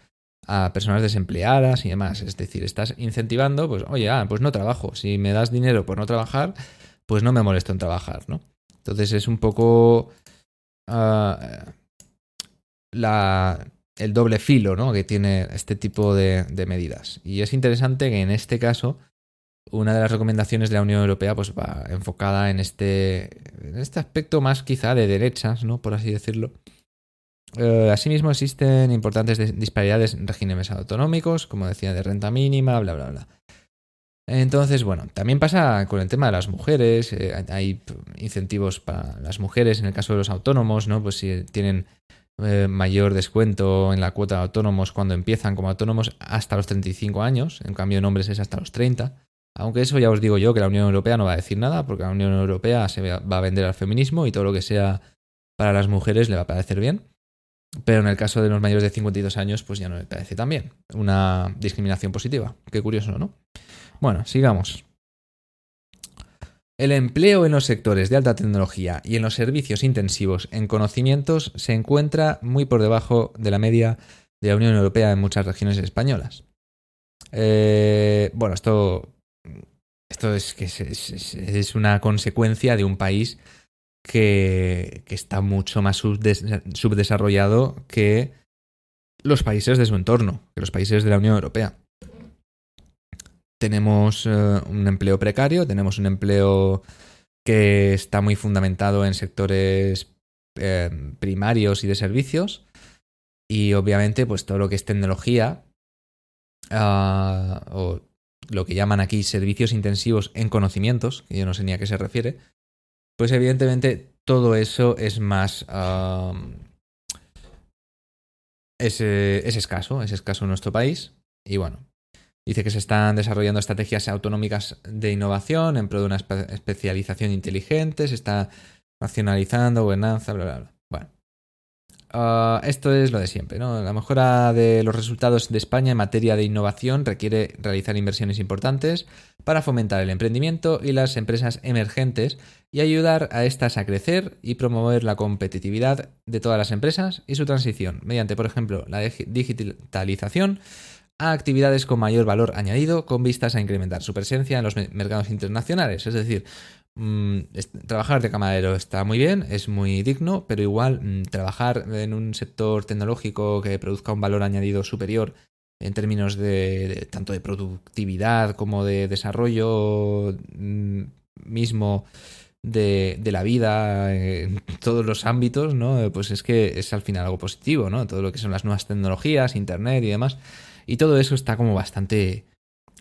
a personas desempleadas y demás. Es decir, estás incentivando, pues, oye, ah, pues no trabajo. Si me das dinero por no trabajar, pues no me molesto en trabajar, ¿no? Entonces es un poco ah, la, el doble filo ¿no? que tiene este tipo de, medidas. Y es interesante que en este caso una de las recomendaciones de la Unión Europea pues va enfocada en este, en este aspecto más quizá de derechas, ¿no? Por así decirlo. Eh, asimismo existen importantes disparidades en regímenes autonómicos, como decía, de renta mínima, bla, bla, bla. Entonces, bueno, también pasa con el tema de las mujeres. Eh, hay incentivos para las mujeres en el caso de los autónomos, ¿no? Pues si tienen eh, mayor descuento en la cuota de autónomos cuando empiezan como autónomos hasta los 35 años. En cambio, en hombres es hasta los 30. Aunque eso ya os digo yo que la Unión Europea no va a decir nada, porque la Unión Europea se va a vender al feminismo y todo lo que sea para las mujeres le va a parecer bien. Pero en el caso de los mayores de 52 años, pues ya no me parece tan bien. Una discriminación positiva. Qué curioso, ¿no? Bueno, sigamos. El empleo en los sectores de alta tecnología y en los servicios intensivos en conocimientos se encuentra muy por debajo de la media de la Unión Europea en muchas regiones españolas. Eh, bueno, esto esto es que es, una consecuencia de un país que, está mucho más subdesarrollado que los países de su entorno, que los países de la Unión Europea. Tenemos eh, un empleo precario, tenemos un empleo que está muy fundamentado en sectores eh, primarios y de servicios. Y obviamente, pues todo lo que es tecnología, ah, o lo que llaman aquí servicios intensivos en conocimientos, que yo no sé ni a qué se refiere, pues evidentemente todo eso es más... es, escaso, es escaso en nuestro país. Y bueno, dice que se están desarrollando estrategias autonómicas de innovación en pro de una especialización inteligente, se está racionalizando, gobernanza, bla, bla, bla. Ah, esto es lo de siempre, ¿no? La mejora de los resultados de España en materia de innovación requiere realizar inversiones importantes para fomentar el emprendimiento y las empresas emergentes y ayudar a estas a crecer y promover la competitividad de todas las empresas y su transición mediante, por ejemplo, la digitalización a actividades con mayor valor añadido con vistas a incrementar su presencia en los mercados internacionales. Es decir, Mm, trabajar de camarero está muy bien, es muy digno, pero igual mm, trabajar en un sector tecnológico que produzca un valor añadido superior en términos de, tanto de productividad como de desarrollo mm, mismo de, la vida en todos los ámbitos, ¿no? Pues es que es al final algo positivo, ¿no? Todo lo que son las nuevas tecnologías, internet y demás. Y todo eso está como bastante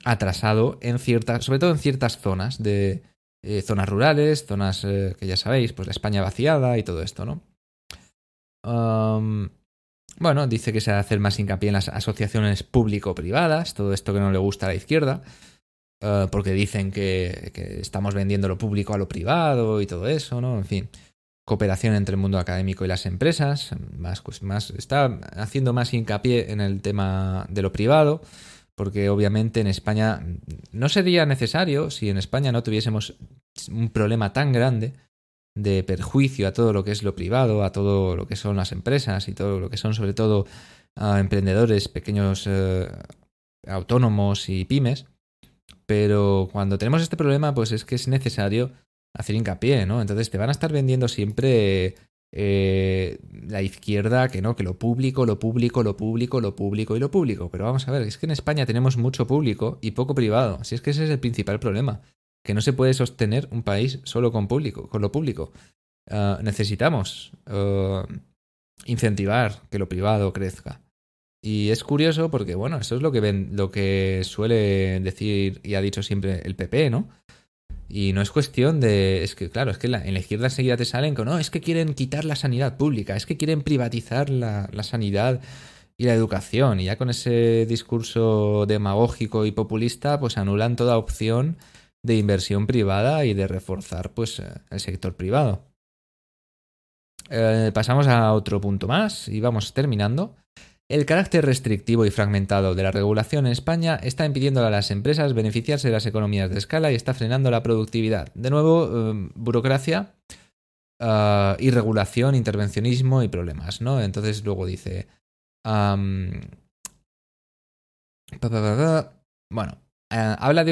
atrasado en ciertas, sobre todo en ciertas zonas de, eh, zonas rurales, zonas eh, que ya sabéis, pues la España vaciada y todo esto, ¿no? bueno, dice que se va a hacer más hincapié en las asociaciones público-privadas, todo esto que no le gusta a la izquierda, eh, porque dicen que, estamos vendiendo lo público a lo privado y todo eso, ¿no? En fin, cooperación entre el mundo académico y las empresas, más, pues, más, está haciendo más hincapié en el tema de lo privado porque obviamente en España no sería necesario si en España no tuviésemos un problema tan grande de perjuicio a todo lo que es lo privado, a todo lo que son las empresas y todo lo que son sobre todo emprendedores, pequeños eh, autónomos y pymes. Pero cuando tenemos este problema, pues es que es necesario hacer hincapié, ¿no? Entonces te van a estar vendiendo siempre eh, la izquierda que no, que lo público, lo público, lo público, lo público y lo público. Pero vamos a ver, es que en España tenemos mucho público y poco privado. Así es que ese es el principal problema. Que no se puede sostener un país solo con público, con lo público. Ah, necesitamos ah, incentivar que lo privado crezca. Y es curioso porque, bueno, eso es lo que, ven, lo que suele decir y ha dicho siempre el PP, ¿no? Y no es cuestión de. Es que, claro, es que en la izquierda enseguida te salen con. No, es que quieren quitar la sanidad pública, es que quieren privatizar la, la sanidad y la educación. Y ya con ese discurso demagógico y populista, pues anulan toda opción de inversión privada y de reforzar pues eh, el sector privado. Eh, pasamos a otro punto más y vamos terminando. El carácter restrictivo y fragmentado de la regulación en España está impidiendo a las empresas beneficiarse de las economías de escala y está frenando la productividad. De nuevo, em, burocracia, irregulación, intervencionismo y problemas, ¿no? Entonces luego dice... bueno, eh, habla.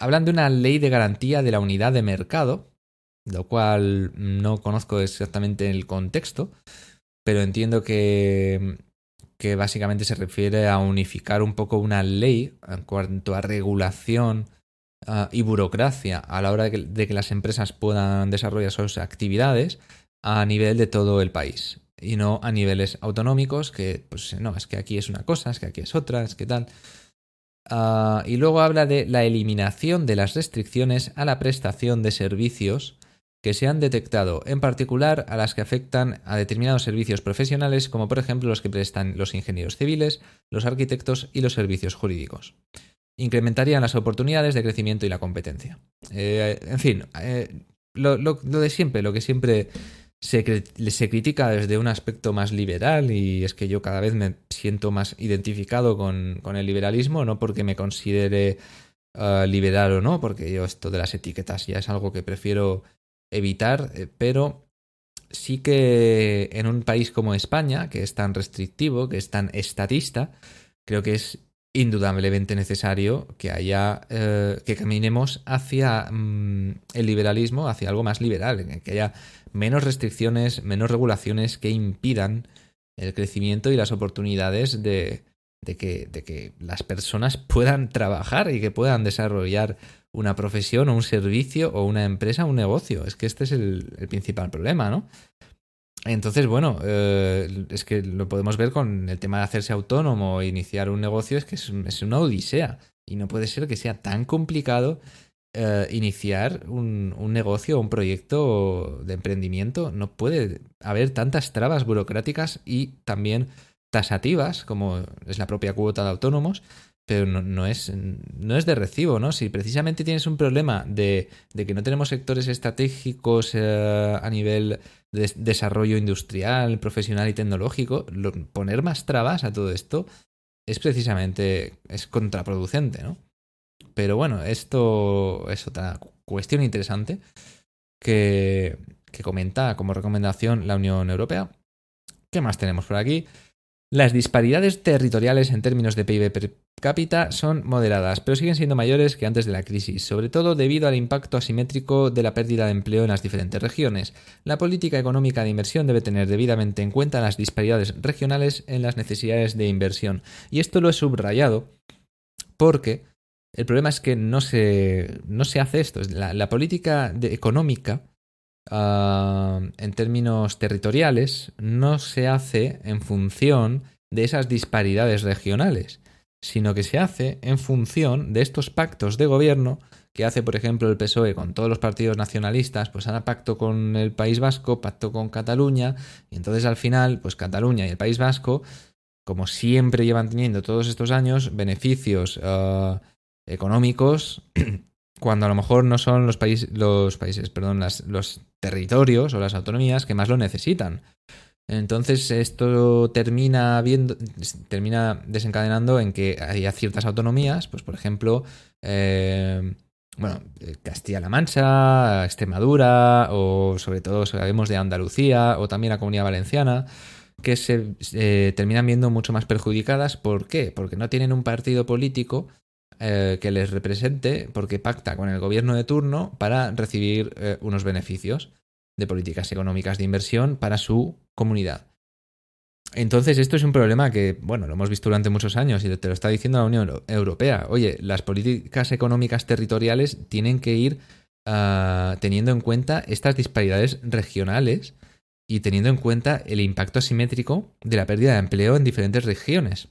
Hablan de una ley de garantía de la unidad de mercado, lo cual no conozco exactamente el contexto, pero entiendo que que básicamente se refiere a unificar un poco una ley en cuanto a regulación ah, y burocracia a la hora de que, las empresas puedan desarrollar sus actividades a nivel de todo el país y no a niveles autonómicos que, pues no, es que aquí es una cosa, es que aquí es otra, es que tal. Ah, y luego habla de la eliminación de las restricciones a la prestación de servicios que se han detectado, en particular a las que afectan a determinados servicios profesionales, como por ejemplo los que prestan los ingenieros civiles, los arquitectos y los servicios jurídicos. Incrementarían las oportunidades de crecimiento y la competencia. Eh, en fin, eh, lo, de siempre, lo que siempre se, critica desde un aspecto más liberal y es que yo cada vez me siento más identificado con, el liberalismo, no porque me considere eh, liberal o no, porque yo esto de las etiquetas ya es algo que prefiero evitar, eh, pero sí que en un país como España, que es tan restrictivo, que es tan estatista, creo que es indudablemente necesario que haya eh, que caminemos hacia mm, el liberalismo, hacia algo más liberal, que haya menos restricciones, menos regulaciones que impidan el crecimiento y las oportunidades de, de, que, de que las personas puedan trabajar y que puedan desarrollar una profesión o un servicio o una empresa o un negocio. Es que este es el, principal problema, ¿no? Entonces, bueno, eh, es que lo podemos ver con el tema de hacerse autónomo e iniciar un negocio, es que es, una odisea. Y no puede ser que sea tan complicado eh, iniciar un, un negocio o un proyecto de emprendimiento. No puede haber tantas trabas burocráticas y también tasativas, como es la propia cuota de autónomos, pero no, es, no es de recibo, ¿no? Si precisamente tienes un problema de, que no tenemos sectores estratégicos eh, a nivel de desarrollo industrial, profesional y tecnológico, poner más trabas a todo esto es precisamente, es contraproducente, ¿no? Pero bueno, esto es otra cuestión interesante que, que comenta como recomendación la Unión Europea. ¿Qué más tenemos por aquí? Las disparidades territoriales en términos de PIB per cápita son moderadas, pero siguen siendo mayores que antes de la crisis, sobre todo debido al impacto asimétrico de la pérdida de empleo en las diferentes regiones. La política económica de inversión debe tener debidamente en cuenta las disparidades regionales en las necesidades de inversión. Y esto lo he subrayado porque el problema es que no se, no se hace esto. La, política económica Ah, en términos territoriales no se hace en función de esas disparidades regionales, sino que se hace en función de estos pactos de gobierno que hace, por ejemplo, el PSOE con todos los partidos nacionalistas, pues han pacto con el País Vasco, pacto con Cataluña, y entonces al final, pues Cataluña y el País Vasco, como siempre llevan teniendo todos estos años, beneficios ah, económicos cuando a lo mejor no son los, países, los países, perdón, los territorios o las autonomías que más lo necesitan. Entonces esto termina viendo, termina desencadenando en que haya ciertas autonomías, pues por ejemplo, eh, bueno, Castilla-La Mancha, Extremadura o sobre todo sabemos de Andalucía o también la Comunidad Valenciana, que se eh, terminan viendo mucho más perjudicadas. ¿Por qué? Porque no tienen un partido político eh, que les represente porque pacta con el gobierno de turno para recibir eh, unos beneficios de políticas económicas de inversión para su comunidad. Entonces, esto es un problema que, bueno, lo hemos visto durante muchos años y te lo está diciendo la Unión Europea. Oye, las políticas económicas territoriales tienen que ir ah, teniendo en cuenta estas disparidades regionales y teniendo en cuenta el impacto asimétrico de la pérdida de empleo en diferentes regiones.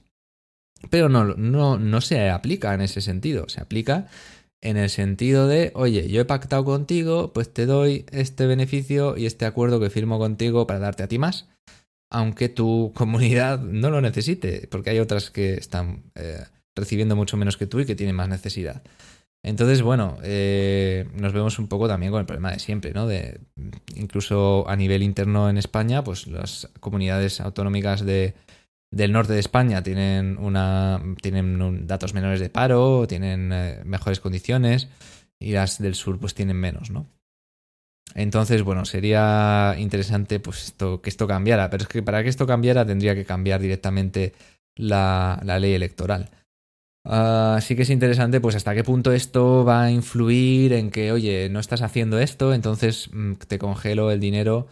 Pero no, no, no se aplica en ese sentido. Se aplica en el sentido de, oye, yo he pactado contigo, pues te doy este beneficio y este acuerdo que firmo contigo para darte a ti más, aunque tu comunidad no lo necesite, porque hay otras que están eh, recibiendo mucho menos que tú y que tienen más necesidad. Entonces, bueno, eh, nos vemos un poco también con el problema de siempre, ¿no? De incluso a nivel interno en España, pues las comunidades autonómicas de del norte de España tienen, una, tienen datos menores de paro, tienen eh, mejores condiciones y las del sur pues tienen menos, ¿no? Entonces, bueno, sería interesante pues esto, que esto cambiara, pero es que para que esto cambiara tendría que cambiar directamente la, la ley electoral. Así que es interesante pues hasta qué punto esto va a influir en que, oye, no estás haciendo esto, entonces mm, te congelo el dinero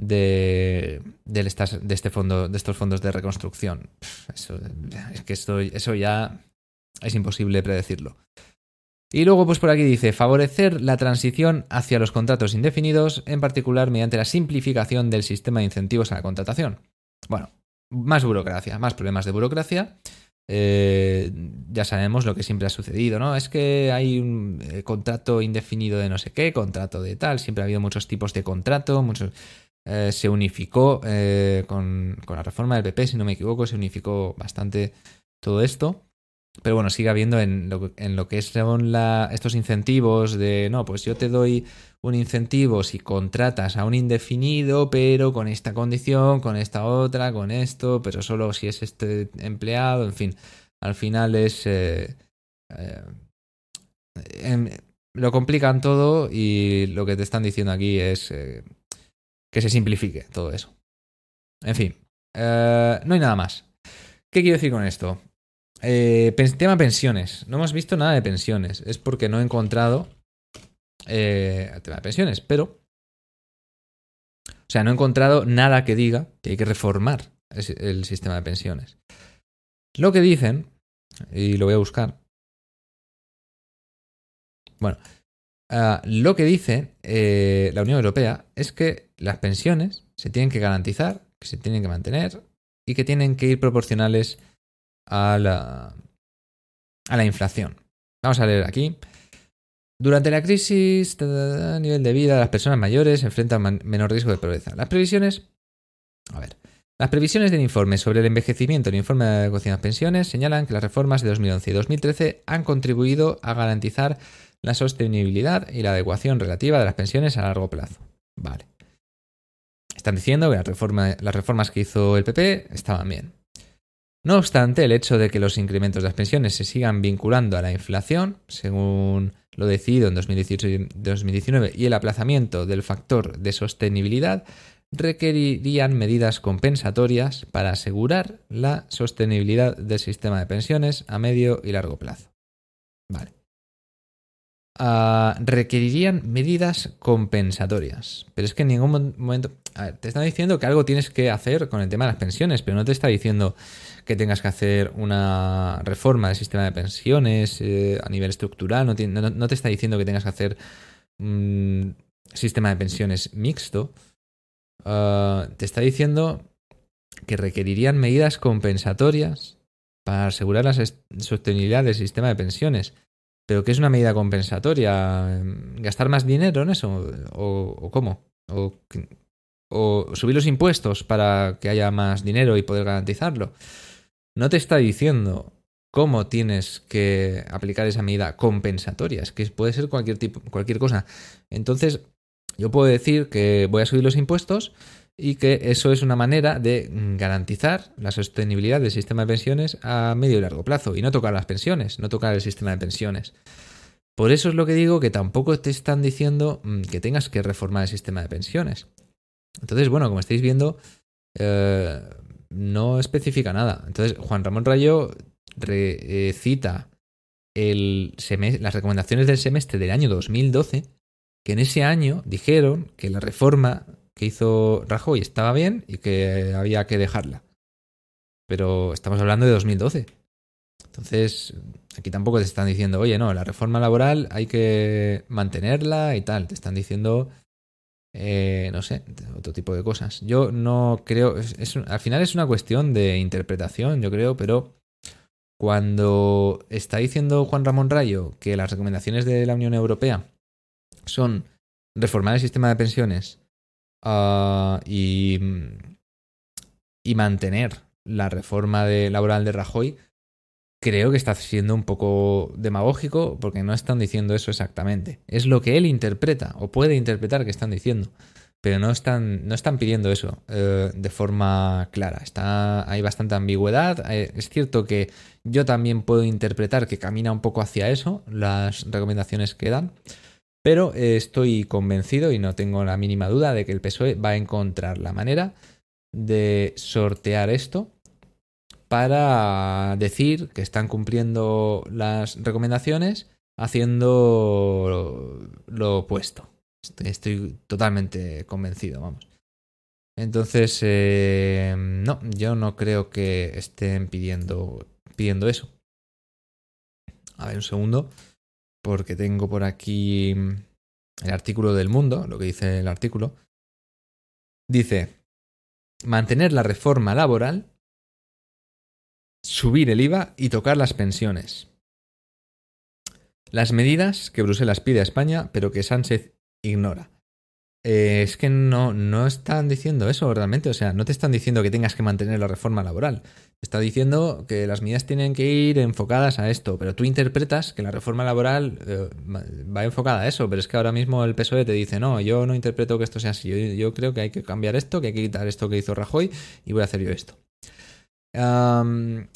de, de, de este fondo, de estos fondos de reconstrucción. Eso, es que esto, eso ya es imposible predecirlo. Y luego, pues por aquí dice, favorecer la transición hacia los contratos indefinidos, en particular mediante la simplificación del sistema de incentivos a la contratación. Bueno, más burocracia, más problemas de burocracia. Eh, ya sabemos lo que siempre ha sucedido, ¿no? Es que hay un eh, contrato indefinido de no sé qué, contrato de tal, siempre ha habido muchos tipos de contrato, muchos... Eh, se unificó con, con la reforma del PP, si no me equivoco, se unificó bastante todo esto. Pero bueno, sigue habiendo en lo, en lo que son estos incentivos de, no, pues yo te doy un incentivo si contratas a un indefinido, pero con esta condición, con esta otra, con esto, pero solo si es este empleado, en fin, al final es... Eh, eh, em, lo complican todo y lo que te están diciendo aquí es eh, que se simplifique todo eso. En fin, no hay nada más. ¿Qué quiero decir con esto? Eh, tema pensiones. No hemos visto nada de pensiones. Es porque no he encontrado eh, tema de pensiones, pero... O sea, no he encontrado nada que diga que hay que reformar el sistema de pensiones. Lo que dicen, y lo voy a buscar. Bueno, ah, lo que dice eh, la Unión Europea es que las pensiones se tienen que garantizar, que se tienen que mantener y que tienen que ir proporcionales a la, a la inflación. Vamos a leer aquí. Durante la crisis, a nivel de vida, las personas mayores enfrentan menor riesgo de pobreza. Las previsiones. A ver. Las previsiones del informe sobre el envejecimiento, el informe de adecuación de pensiones, señalan que las reformas de 2011 y 2013 han contribuido a garantizar la sostenibilidad y la adecuación relativa de las pensiones a largo plazo. Vale. Están diciendo que las reformas que hizo el PP estaban bien. No obstante, el hecho de que los incrementos de las pensiones se sigan vinculando a la inflación, según lo decidido en 2018 y 2019, y el aplazamiento del factor de sostenibilidad, requerirían medidas compensatorias para asegurar la sostenibilidad del sistema de pensiones a medio y largo plazo. Vale. Ah, requerirían medidas compensatorias. Pero es que en ningún momento... te están diciendo que algo tienes que hacer con el tema de las pensiones, pero no te está diciendo que tengas que hacer una reforma del sistema de pensiones eh, a nivel estructural, no te, está diciendo que tengas que hacer un sistema de pensiones mixto, ah, te está diciendo que requerirían medidas compensatorias para asegurar la sostenibilidad del sistema de pensiones. ¿Pero qué es una medida compensatoria? ¿Gastar más dinero en eso? ¿O, cómo? ¿O, ¿O subir los impuestos para que haya más dinero y poder garantizarlo? no te está diciendo cómo tienes que aplicar esa medida compensatoria, es que puede ser cualquier tipo, cualquier cosa. Entonces, yo puedo decir que voy a subir los impuestos y que eso es una manera de garantizar la sostenibilidad del sistema de pensiones a medio y largo plazo y no tocar las pensiones, no tocar el sistema de pensiones. Por eso es lo que digo que tampoco te están diciendo mm, que tengas que reformar el sistema de pensiones. Entonces, bueno, como estáis viendo, eh, no especifica nada. Entonces, Juan Ramón Rayo eh, cita el las recomendaciones del semestre del año 2012, que en ese año dijeron que la reforma que hizo Rajoy estaba bien y que había que dejarla. Pero estamos hablando de 2012. Entonces, aquí tampoco te están diciendo, oye, no, la reforma laboral hay que mantenerla y tal. Te están diciendo eh, no sé, otro tipo de cosas. Yo no creo, al final es una cuestión de interpretación, yo creo, pero cuando está diciendo Juan Ramón Rayo que las recomendaciones de la Unión Europea son reformar el sistema de pensiones ah, y, mantener la reforma de, laboral de Rajoy, creo que está siendo un poco demagógico porque no están diciendo eso exactamente. Es lo que él interpreta o puede interpretar que están diciendo. Pero no están, no están pidiendo eso eh, de forma clara. Está, hay bastante ambigüedad. Eh, es cierto que yo también puedo interpretar que camina un poco hacia eso, las recomendaciones que dan. Pero eh, estoy convencido y no tengo la mínima duda de que el PSOE va a encontrar la manera de sortear esto para decir que están cumpliendo las recomendaciones haciendo lo, opuesto. Estoy, totalmente convencido, vamos. Entonces, eh, no, yo no creo que estén pidiendo, pidiendo eso. A ver, un segundo. Porque tengo por aquí el artículo del mundo, lo que dice el artículo. Dice, mantener la reforma laboral, subir el IVA y tocar las pensiones. Las medidas que Bruselas pide a España, pero que Sánchez ignora. Eh, es que no, no están diciendo eso realmente, o sea, no te están diciendo que tengas que mantener la reforma laboral. Está diciendo que las medidas tienen que ir enfocadas a esto, pero tú interpretas que la reforma laboral eh, va enfocada a eso, pero es que ahora mismo el PSOE te dice, no, yo no interpreto que esto sea así, yo, yo creo que hay que cambiar esto, que hay que quitar esto que hizo Rajoy y voy a hacer yo esto.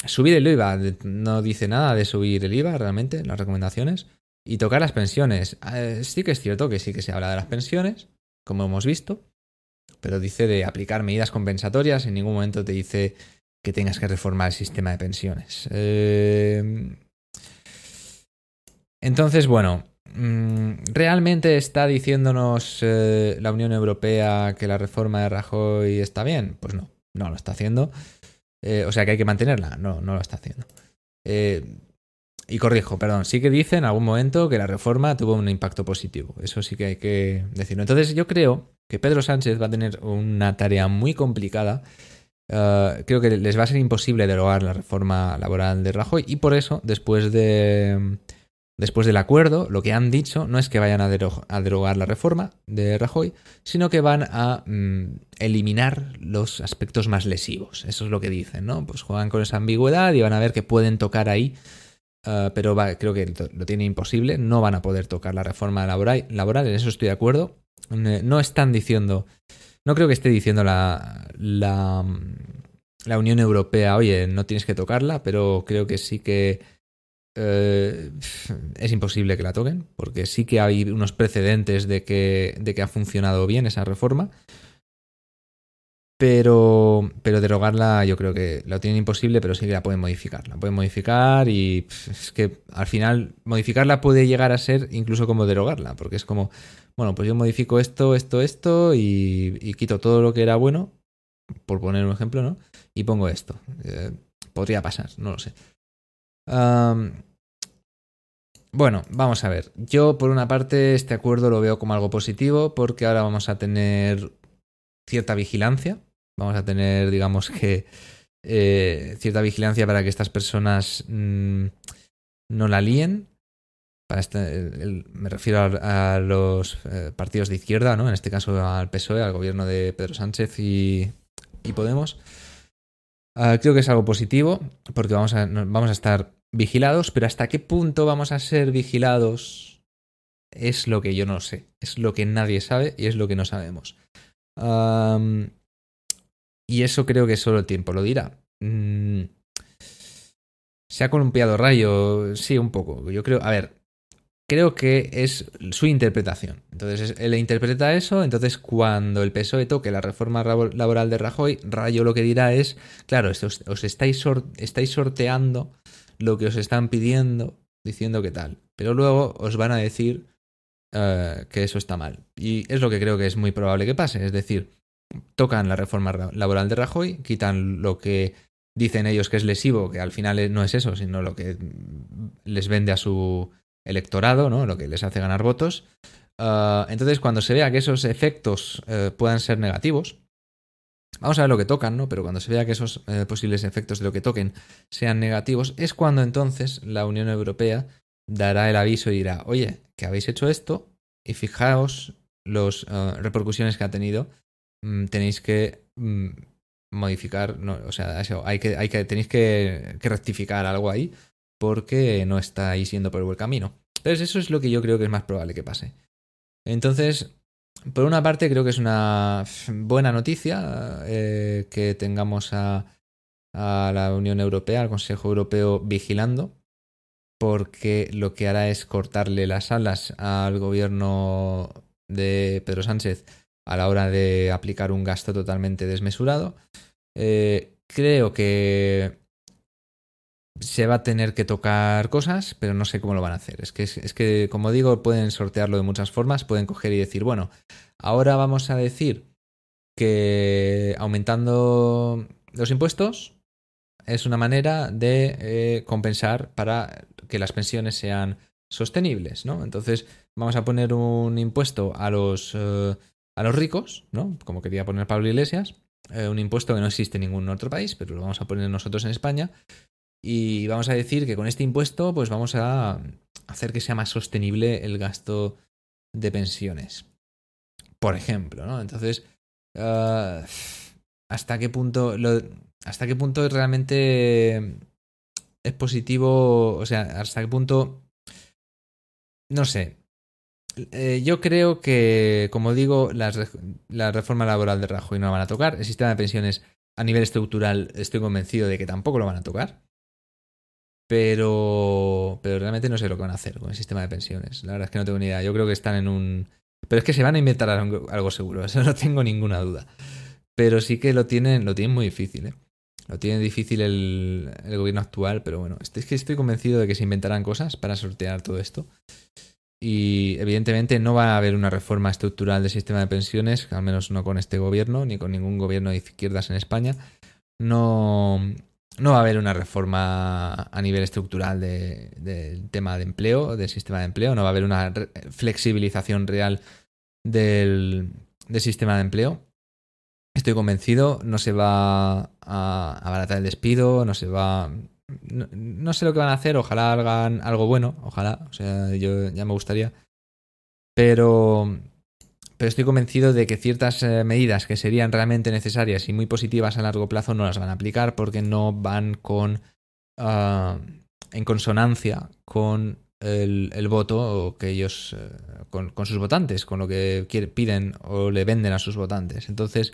subir el IVA, no dice nada de subir el IVA realmente, las recomendaciones. Y tocar las pensiones. Eh, sí que es cierto que sí que se habla de las pensiones, como hemos visto, pero dice de aplicar medidas compensatorias, en ningún momento te dice que tengas que reformar el sistema de pensiones. Eh, entonces, bueno, mm, ¿realmente está diciéndonos eh, la Unión Europea que la reforma de Rajoy está bien? Pues no, no lo está haciendo. Eh, o sea que hay que mantenerla. No, no lo está haciendo. y corrijo, perdón, sí que dice en algún momento que la reforma tuvo un impacto positivo. Eso sí que hay que decirlo. Entonces yo creo que Pedro Sánchez va a tener una tarea muy complicada. Eh, creo que les va a ser imposible derogar la reforma laboral de Rajoy y por eso, después de después del acuerdo, lo que han dicho no es que vayan a, derogar la reforma de Rajoy, sino que van a mm, eliminar los aspectos más lesivos. Eso es lo que dicen, ¿no? Pues juegan con esa ambigüedad y van a ver que pueden tocar ahí. Eh, pero creo que lo tiene imposible, no van a poder tocar la reforma laboral, laboral, en eso estoy de acuerdo, no están diciendo, no creo que esté diciendo la, la, la Unión Europea, oye, no tienes que tocarla, pero creo que sí que eh, es imposible que la toquen, porque sí que hay unos precedentes de que, de que ha funcionado bien esa reforma. Pero, pero derogarla yo creo que lo tienen imposible, pero sí que la pueden modificar. La pueden modificar y es que al final modificarla puede llegar a ser incluso como derogarla, porque es como, bueno, pues yo modifico esto, esto, esto y, quito todo lo que era bueno, por poner un ejemplo, ¿no? Y pongo esto. Eh, podría pasar, no lo sé. bueno, vamos a ver. Yo, por una parte, este acuerdo lo veo como algo positivo porque ahora vamos a tener cierta vigilancia. Vamos a tener, digamos que, eh, cierta vigilancia para que estas personas mm, no la líen este, me refiero a, los eh, partidos de izquierda, ¿no? En este caso al PSOE, al gobierno de Pedro Sánchez y, Podemos. Ah, creo que es algo positivo porque vamos a, vamos a estar vigilados, pero hasta qué punto vamos a ser vigilados es lo que yo no sé, es lo que nadie sabe y es lo que no sabemos. Y eso creo que solo el tiempo lo dirá. Mm, se ha columpiado Rayo, sí, un poco. Yo creo, a ver, creo que es su interpretación. Entonces, él interpreta eso, entonces cuando el PSOE toque la reforma laboral de Rajoy, Rayo lo que dirá es, claro, os, estáis, sorteando lo que os están pidiendo, diciendo que tal, pero luego os van a decir eh, que eso está mal. Y es lo que creo que es muy probable que pase, es decir, tocan la reforma laboral de Rajoy, quitan lo que dicen ellos que es lesivo, que al final no es eso, sino lo que les vende a su electorado, ¿no? Lo que les hace ganar votos. Ah, entonces, cuando se vea que esos efectos eh, puedan ser negativos, vamos a ver lo que tocan, ¿no? Pero cuando se vea que esos eh, posibles efectos de lo que toquen sean negativos, es cuando entonces la Unión Europea dará el aviso y dirá, oye, que habéis hecho esto y fijaos las ah, repercusiones que ha tenido, tenéis que mm, modificar, o sea, hay que, hay que, tenéis que rectificar algo ahí porque no estáis yendo por el buen camino. Entonces eso es lo que yo creo que es más probable que pase. Entonces, por una parte creo que es una buena noticia eh, que tengamos a, a la Unión Europea, al Consejo Europeo vigilando, porque lo que hará es cortarle las alas al gobierno de Pedro Sánchez a la hora de aplicar un gasto totalmente desmesurado. Eh, creo que se va a tener que tocar cosas, pero no sé cómo lo van a hacer. Es que, es, que, como digo, pueden sortearlo de muchas formas. Pueden coger y decir, bueno, ahora vamos a decir que aumentando los impuestos es una manera de eh, compensar para que las pensiones sean sostenibles, ¿no? Entonces vamos a poner un impuesto a los, eh, a los ricos, ¿no? Como quería poner Pablo Iglesias, eh, un impuesto que no existe en ningún otro país, pero lo vamos a poner nosotros en España. Y vamos a decir que con este impuesto, pues vamos a hacer que sea más sostenible el gasto de pensiones. Por ejemplo, ¿no? Entonces, ah, ¿hasta qué punto hasta qué punto realmente es positivo? O sea, ¿hasta qué punto? No sé. Eh, yo creo que, como digo, la reforma laboral de Rajoy no la van a tocar. El sistema de pensiones a nivel estructural estoy convencido de que tampoco lo van a tocar. Pero, pero realmente no sé lo que van a hacer con el sistema de pensiones. La verdad es que no tengo ni idea. Yo creo que están en un... Pero es que se van a inventar algo, seguro, eso no tengo ninguna duda. Pero sí que lo tienen, lo tienen muy difícil, ¿eh? Lo tiene difícil el, el gobierno actual, pero bueno, es que estoy convencido de que se inventarán cosas para sortear todo esto. Y evidentemente no va a haber una reforma estructural del sistema de pensiones, al menos no con este gobierno, ni con ningún gobierno de izquierdas en España. No, no va a haber una reforma a nivel estructural del tema de empleo, del sistema de empleo, no va a haber una flexibilización real del, sistema de empleo. Estoy convencido, no se va a abaratar el despido, no se va... No, sé lo que van a hacer, ojalá hagan algo bueno, ojalá, o sea, yo ya me gustaría. Pero, pero estoy convencido de que ciertas eh, medidas que serían realmente necesarias y muy positivas a largo plazo no las van a aplicar porque no van con ah, en consonancia con el, voto que ellos eh, con, sus votantes, con lo que piden o le venden a sus votantes. Entonces,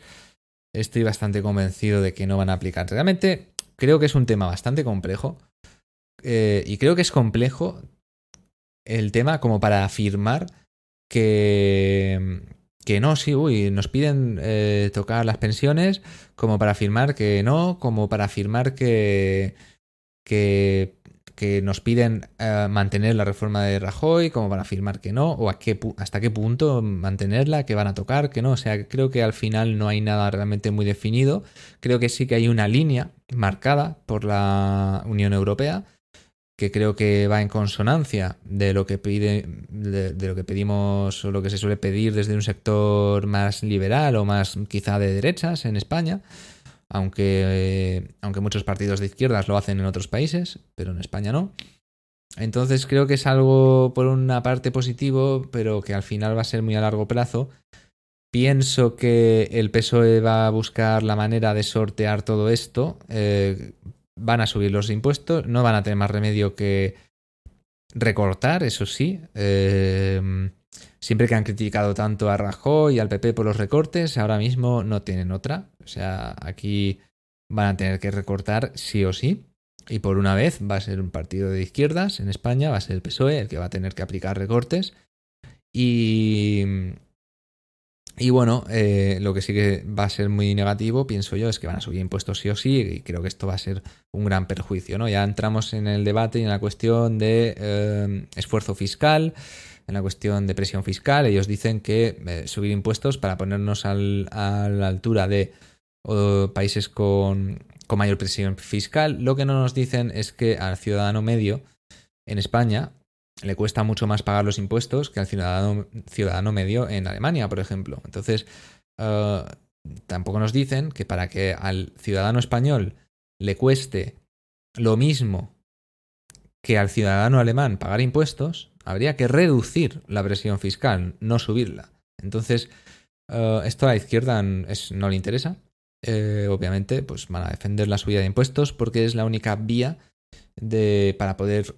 estoy bastante convencido de que no van a aplicar. Realmente creo que es un tema bastante complejo eh, y creo que es complejo el tema como para afirmar que, que no, sí, uy, nos piden eh, tocar las pensiones como para afirmar que no, como para afirmar que, que, que nos piden eh, mantener la reforma de Rajoy, como para afirmar que no, o a qué, hasta qué punto mantenerla, que van a tocar, que no. O sea, creo que al final no hay nada realmente muy definido. Creo que sí que hay una línea marcada por la Unión Europea que creo que va en consonancia de lo que pide, de, lo que pedimos o lo que se suele pedir desde un sector más liberal o más quizá de derechas en España, aunque, eh, aunque muchos partidos de izquierdas lo hacen en otros países, pero en España no. Entonces creo que es algo por una parte positivo, pero que al final va a ser muy a largo plazo. Pienso que el PSOE va a buscar la manera de sortear todo esto, eh, van a subir los impuestos, no van a tener más remedio que recortar, eso sí. Eh, siempre que han criticado tanto a Rajoy y al PP por los recortes, ahora mismo no tienen otra. O sea, aquí van a tener que recortar sí o sí. Y por una vez va a ser un partido de izquierdas en España, va a ser el PSOE el que va a tener que aplicar recortes. Y, y bueno, eh, lo que sí que va a ser muy negativo, pienso yo, es que van a subir impuestos sí o sí, y creo que esto va a ser un gran perjuicio, ¿no? Ya entramos en el debate y en la cuestión de eh, esfuerzo fiscal, en la cuestión de presión fiscal. Ellos dicen que eh, subir impuestos para ponernos a la altura de países con, mayor presión fiscal. Lo que no nos dicen es que al ciudadano medio en España le cuesta mucho más pagar los impuestos que al ciudadano, ciudadano medio en Alemania, por ejemplo. Entonces, eh, tampoco nos dicen que para que al ciudadano español le cueste lo mismo que al ciudadano alemán pagar impuestos, habría que reducir la presión fiscal, no subirla. Entonces, eh, esto a la izquierda no le interesa. Eh, obviamente, pues van a defender la subida de impuestos porque es la única vía de, para poder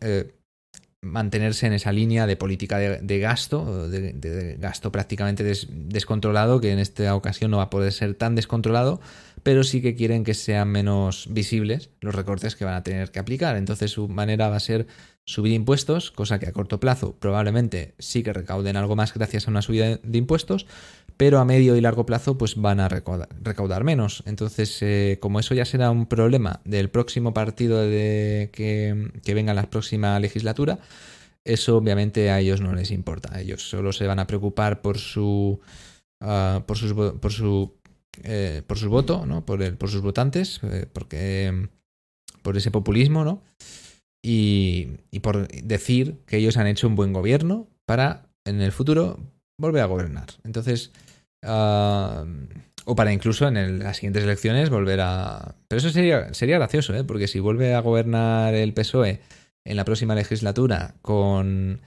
mantenerse en esa línea de política de, gasto, de, gasto prácticamente descontrolado, que en esta ocasión no va a poder ser tan descontrolado, pero sí que quieren que sean menos visibles los recortes que van a tener que aplicar. Entonces su manera va a ser subir impuestos, cosa que a corto plazo probablemente sí que recauden algo más gracias a una subida de impuestos, pero a medio y largo plazo pues van a recaudar, menos. Entonces, eh, como eso ya será un problema del próximo partido de que, venga en la próxima legislatura, eso obviamente a ellos no les importa. Ellos solo se van a preocupar por su uh, por sus por su eh, por sus votos, ¿no? Por el, por sus votantes, eh, porque por ese populismo, ¿no? y, por decir que ellos han hecho un buen gobierno para en el futuro volver a gobernar. Entonces, o para incluso en las siguientes elecciones volver a... Pero eso sería, sería gracioso, ¿eh? porque si vuelve a gobernar el PSOE en la próxima legislatura con...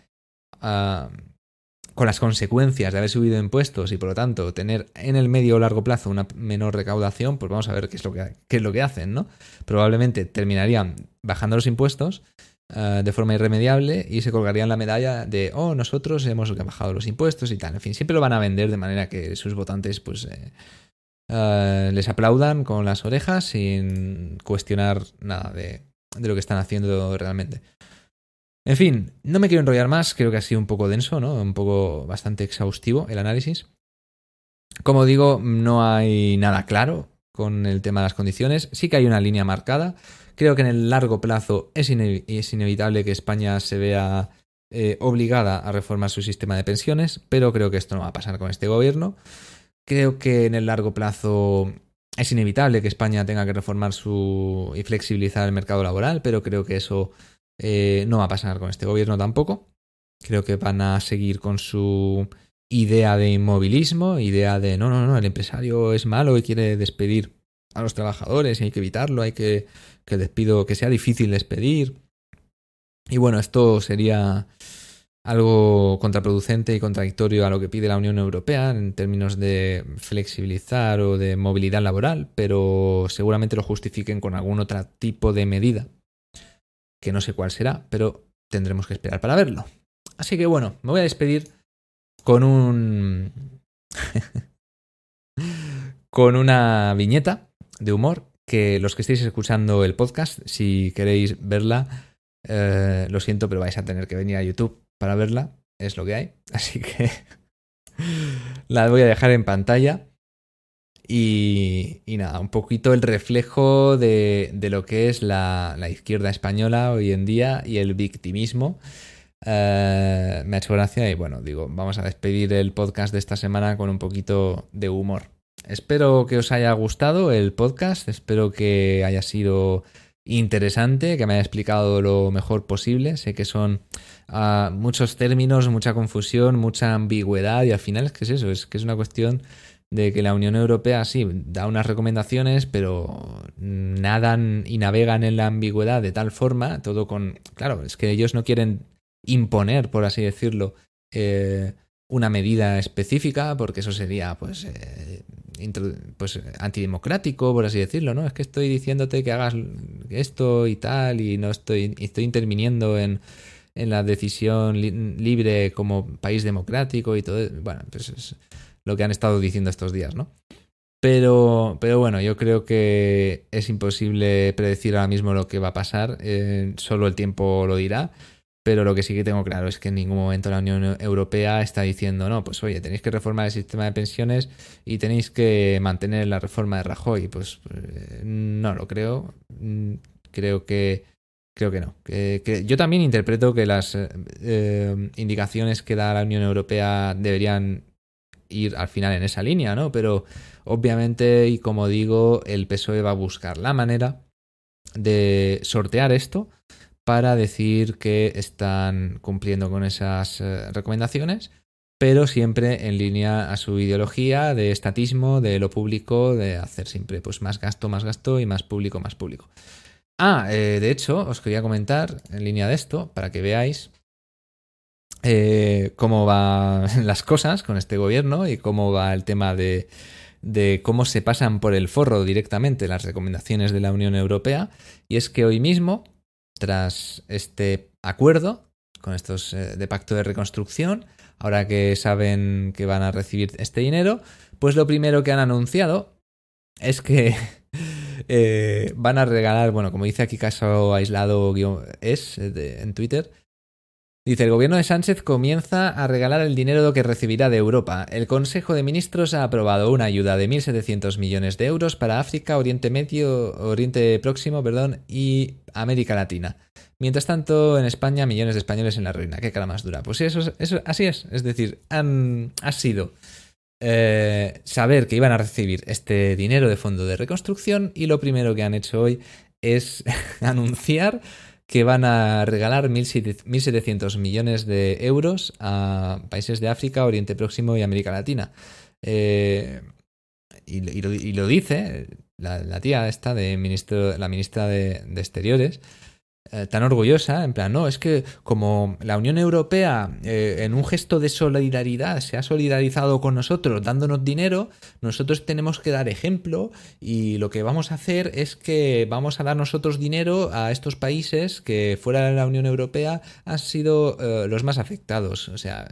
con las consecuencias de haber subido impuestos y por lo tanto tener en el medio o largo plazo una menor recaudación, pues vamos a ver qué es lo que, qué es lo que hacen, ¿no? Probablemente terminarían bajando los impuestos eh, de forma irremediable y se colgarían la medalla de, oh, nosotros hemos bajado los impuestos y tal. En fin, siempre lo van a vender de manera que sus votantes pues eh, eh, les aplaudan con las orejas sin cuestionar nada de, de lo que están haciendo realmente. En fin, no me quiero enrollar más, creo que ha sido un poco denso, ¿no? Un poco bastante exhaustivo el análisis. Como digo, no hay nada claro con el tema de las condiciones, sí que hay una línea marcada. Creo que en el largo plazo es, inevitable que España se vea eh, obligada a reformar su sistema de pensiones, pero creo que esto no va a pasar con este gobierno. Creo que en el largo plazo es inevitable que España tenga que reformar su y flexibilizar el mercado laboral, pero creo que eso eh, no va a pasar con este gobierno tampoco. Creo que van a seguir con su idea de inmovilismo, idea de no, no, no, el empresario es malo y quiere despedir a los trabajadores y hay que evitarlo, hay que que despido, que sea difícil despedir. Y bueno, esto sería algo contraproducente y contradictorio a lo que pide la Unión Europea en términos de flexibilizar o de movilidad laboral, pero seguramente lo justifiquen con algún otro tipo de medida que no sé cuál será, pero tendremos que esperar para verlo. Así que bueno, me voy a despedir con un... con una viñeta de humor que los que estéis escuchando el podcast, si queréis verla, eh, lo siento, pero vais a tener que venir a YouTube para verla, es lo que hay. Así que la voy a dejar en pantalla. Y, nada, un poquito el reflejo de, lo que es la, izquierda española hoy en día y el victimismo. Eh, me ha hecho gracia y bueno, digo, vamos a despedir el podcast de esta semana con un poquito de humor. Espero que os haya gustado el podcast, espero que haya sido interesante, que me haya explicado lo mejor posible. Sé que son ah, muchos términos, mucha confusión, mucha ambigüedad y al final es que es eso, es que es una cuestión de que la Unión Europea sí da unas recomendaciones, pero nadan y navegan en la ambigüedad de tal forma, todo con... Claro, es que ellos no quieren imponer, por así decirlo, eh, una medida específica, porque eso sería, pues, eh, pues antidemocrático, por así decirlo, ¿no? Es que estoy diciéndote que hagas esto y tal, y no estoy, estoy interviniendo en, en la decisión libre como país democrático y todo. Bueno, pues es, lo que han estado diciendo estos días, ¿no? Pero, pero bueno, yo creo que es imposible predecir ahora mismo lo que va a pasar, eh, solo el tiempo lo dirá. Pero lo que sí que tengo claro es que en ningún momento la Unión Europea está diciendo, no, pues oye, tenéis que reformar el sistema de pensiones y tenéis que mantener la reforma de Rajoy. Pues eh, no lo creo. Mm, creo que creo que no. Yo también interpreto que las eh, indicaciones que da la Unión Europea deberían ir al final en esa línea, ¿no? Pero obviamente, y como digo, el PSOE va a buscar la manera de sortear esto para decir que están cumpliendo con esas eh, recomendaciones, pero siempre en línea a su ideología de estatismo, de lo público, de hacer siempre pues más gasto, más gasto y más público, más público. Ah, eh, de hecho, os quería comentar en línea de esto, para que veáis eh, cómo van las cosas con este gobierno y cómo va el tema de, cómo se pasan por el forro directamente las recomendaciones de la Unión Europea. Y es que hoy mismo, tras este acuerdo con estos eh, de pacto de reconstrucción, ahora que saben que van a recibir este dinero, pues lo primero que han anunciado es que eh, van a regalar, bueno, como dice aquí caso aislado es en Twitter, Dice, el gobierno de Sánchez comienza a regalar el dinero que recibirá de Europa. El Consejo de Ministros ha aprobado una ayuda de 1.700 millones de euros para África, Oriente Medio, Oriente Próximo, perdón, y América Latina. Mientras tanto, en España, millones de españoles en la ruina. ¿Qué cara más dura? Pues sí, eso, eso así es. Es decir, han, ha sido eh, saber que iban a recibir este dinero de fondo de reconstrucción y lo primero que han hecho hoy es anunciar que van a regalar 1.700 millones de euros a países de África, Oriente Próximo y América Latina. Eh, y, lo, dice la, tía esta de ministro, la ministra de Exteriores, eh, tan orgullosa, en plan, no, es que como la Unión Europea eh, en un gesto de solidaridad se ha solidarizado con nosotros dándonos dinero, nosotros tenemos que dar ejemplo y lo que vamos a hacer es que vamos a dar nosotros dinero a estos países que fuera de la Unión Europea han sido eh, los más afectados. O sea,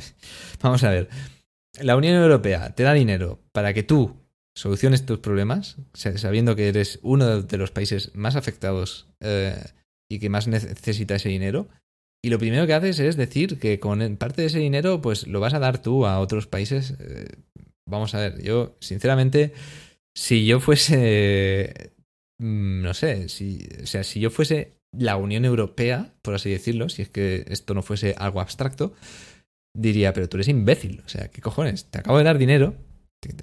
vamos a ver, la Unión Europea te da dinero para que tú soluciones tus problemas, sabiendo que eres uno de los países más afectados y que más necesita ese dinero. Y lo primero que haces es decir que con parte de ese dinero, pues lo vas a dar tú a otros países. Eh, vamos a ver, yo, sinceramente, si yo fuese. Mm, no sé, si, o sea, si yo fuese la Unión Europea, por así decirlo, si es que esto no fuese algo abstracto, diría, pero tú eres imbécil. O sea, ¿qué cojones? Te acabo de dar dinero.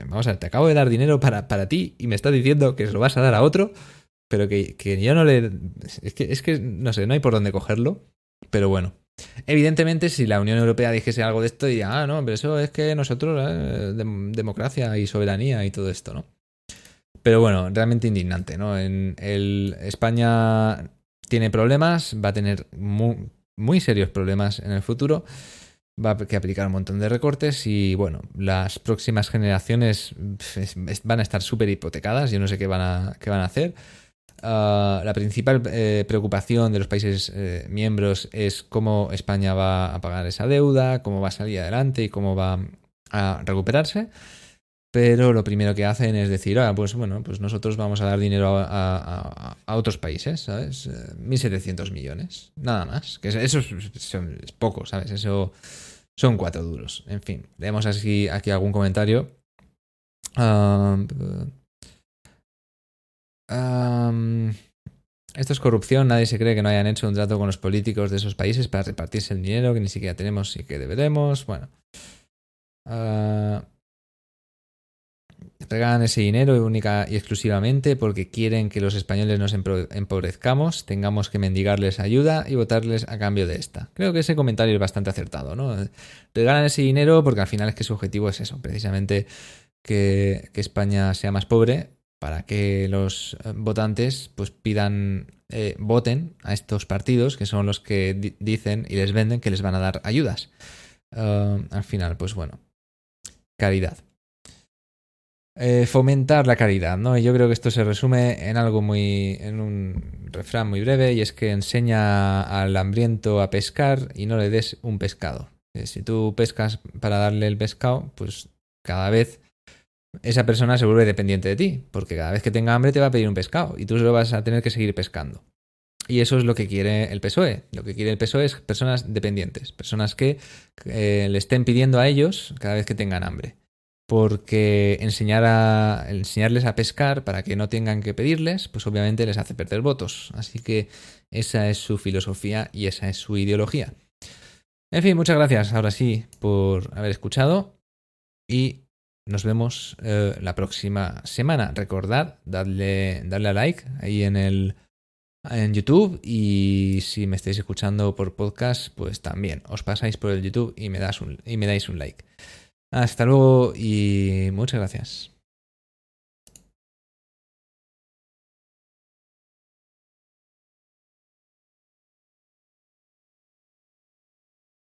Vamos a ver, te acabo de dar dinero para, para ti y me estás diciendo que se lo vas a dar a otro pero que, que yo no le... Es que, es que, no sé, no hay por dónde cogerlo, pero bueno. Evidentemente, si la Unión Europea dijese algo de esto, diría, ah, no, pero eso es que nosotros, eh, democracia y soberanía y todo esto, ¿no? Pero bueno, realmente indignante, ¿no? En el, España tiene problemas, va a tener muy, muy serios problemas en el futuro, va a que aplicar un montón de recortes y bueno, las próximas generaciones van a estar súper hipotecadas, yo no sé qué van a, qué van a hacer. Ah, la principal eh, preocupación de los países eh, miembros es cómo España va a pagar esa deuda, cómo va a salir adelante y cómo va a recuperarse. Pero lo primero que hacen es decir, ah, pues bueno, pues nosotros vamos a dar dinero a, otros países, ¿sabes? 1.700 millones, nada más. Que eso es, poco, ¿sabes? Eso son cuatro duros. En fin, así aquí algún comentario. Ah, esto es corrupción, nadie se cree que no hayan hecho un trato con los políticos de esos países para repartirse el dinero que ni siquiera tenemos y que deberemos. Bueno. Uh, regalan ese dinero única y exclusivamente porque quieren que los españoles nos empobrezcamos, tengamos que mendigarles ayuda y votarles a cambio de esta. Creo que ese comentario es bastante acertado, ¿no? Regalan ese dinero porque al final es que su objetivo es eso, precisamente que España sea más pobre para que los eh, votantes pues pidan, eh, voten a estos partidos que son los que dicen y les venden que les van a dar ayudas. Ah, al final, pues bueno, caridad. Eh, fomentar la caridad, ¿no? Y yo creo que esto se resume en algo muy. en un refrán muy breve, y es que enseña al hambriento a pescar y no le des un pescado. si tú pescas para darle el pescado, pues cada vez esa persona se vuelve dependiente de ti, porque cada vez que tenga hambre te va a pedir un pescado y tú se lo vas a tener que seguir pescando. Y eso es lo que quiere el PSOE. Lo que quiere el PSOE es personas dependientes, personas que eh, le estén pidiendo a ellos cada vez que tengan hambre. Porque enseñar a, enseñarles a pescar para que no tengan que pedirles, pues obviamente les hace perder votos. Así que esa es su filosofía y esa es su ideología. En fin, muchas gracias ahora sí por haber escuchado y nos vemos eh, la próxima semana. Recordad, dadle, darle a like ahí en el en YouTube y si me estáis escuchando por podcast, pues también os pasáis por el YouTube y me, das un, y me dais un like. Hasta luego y muchas gracias.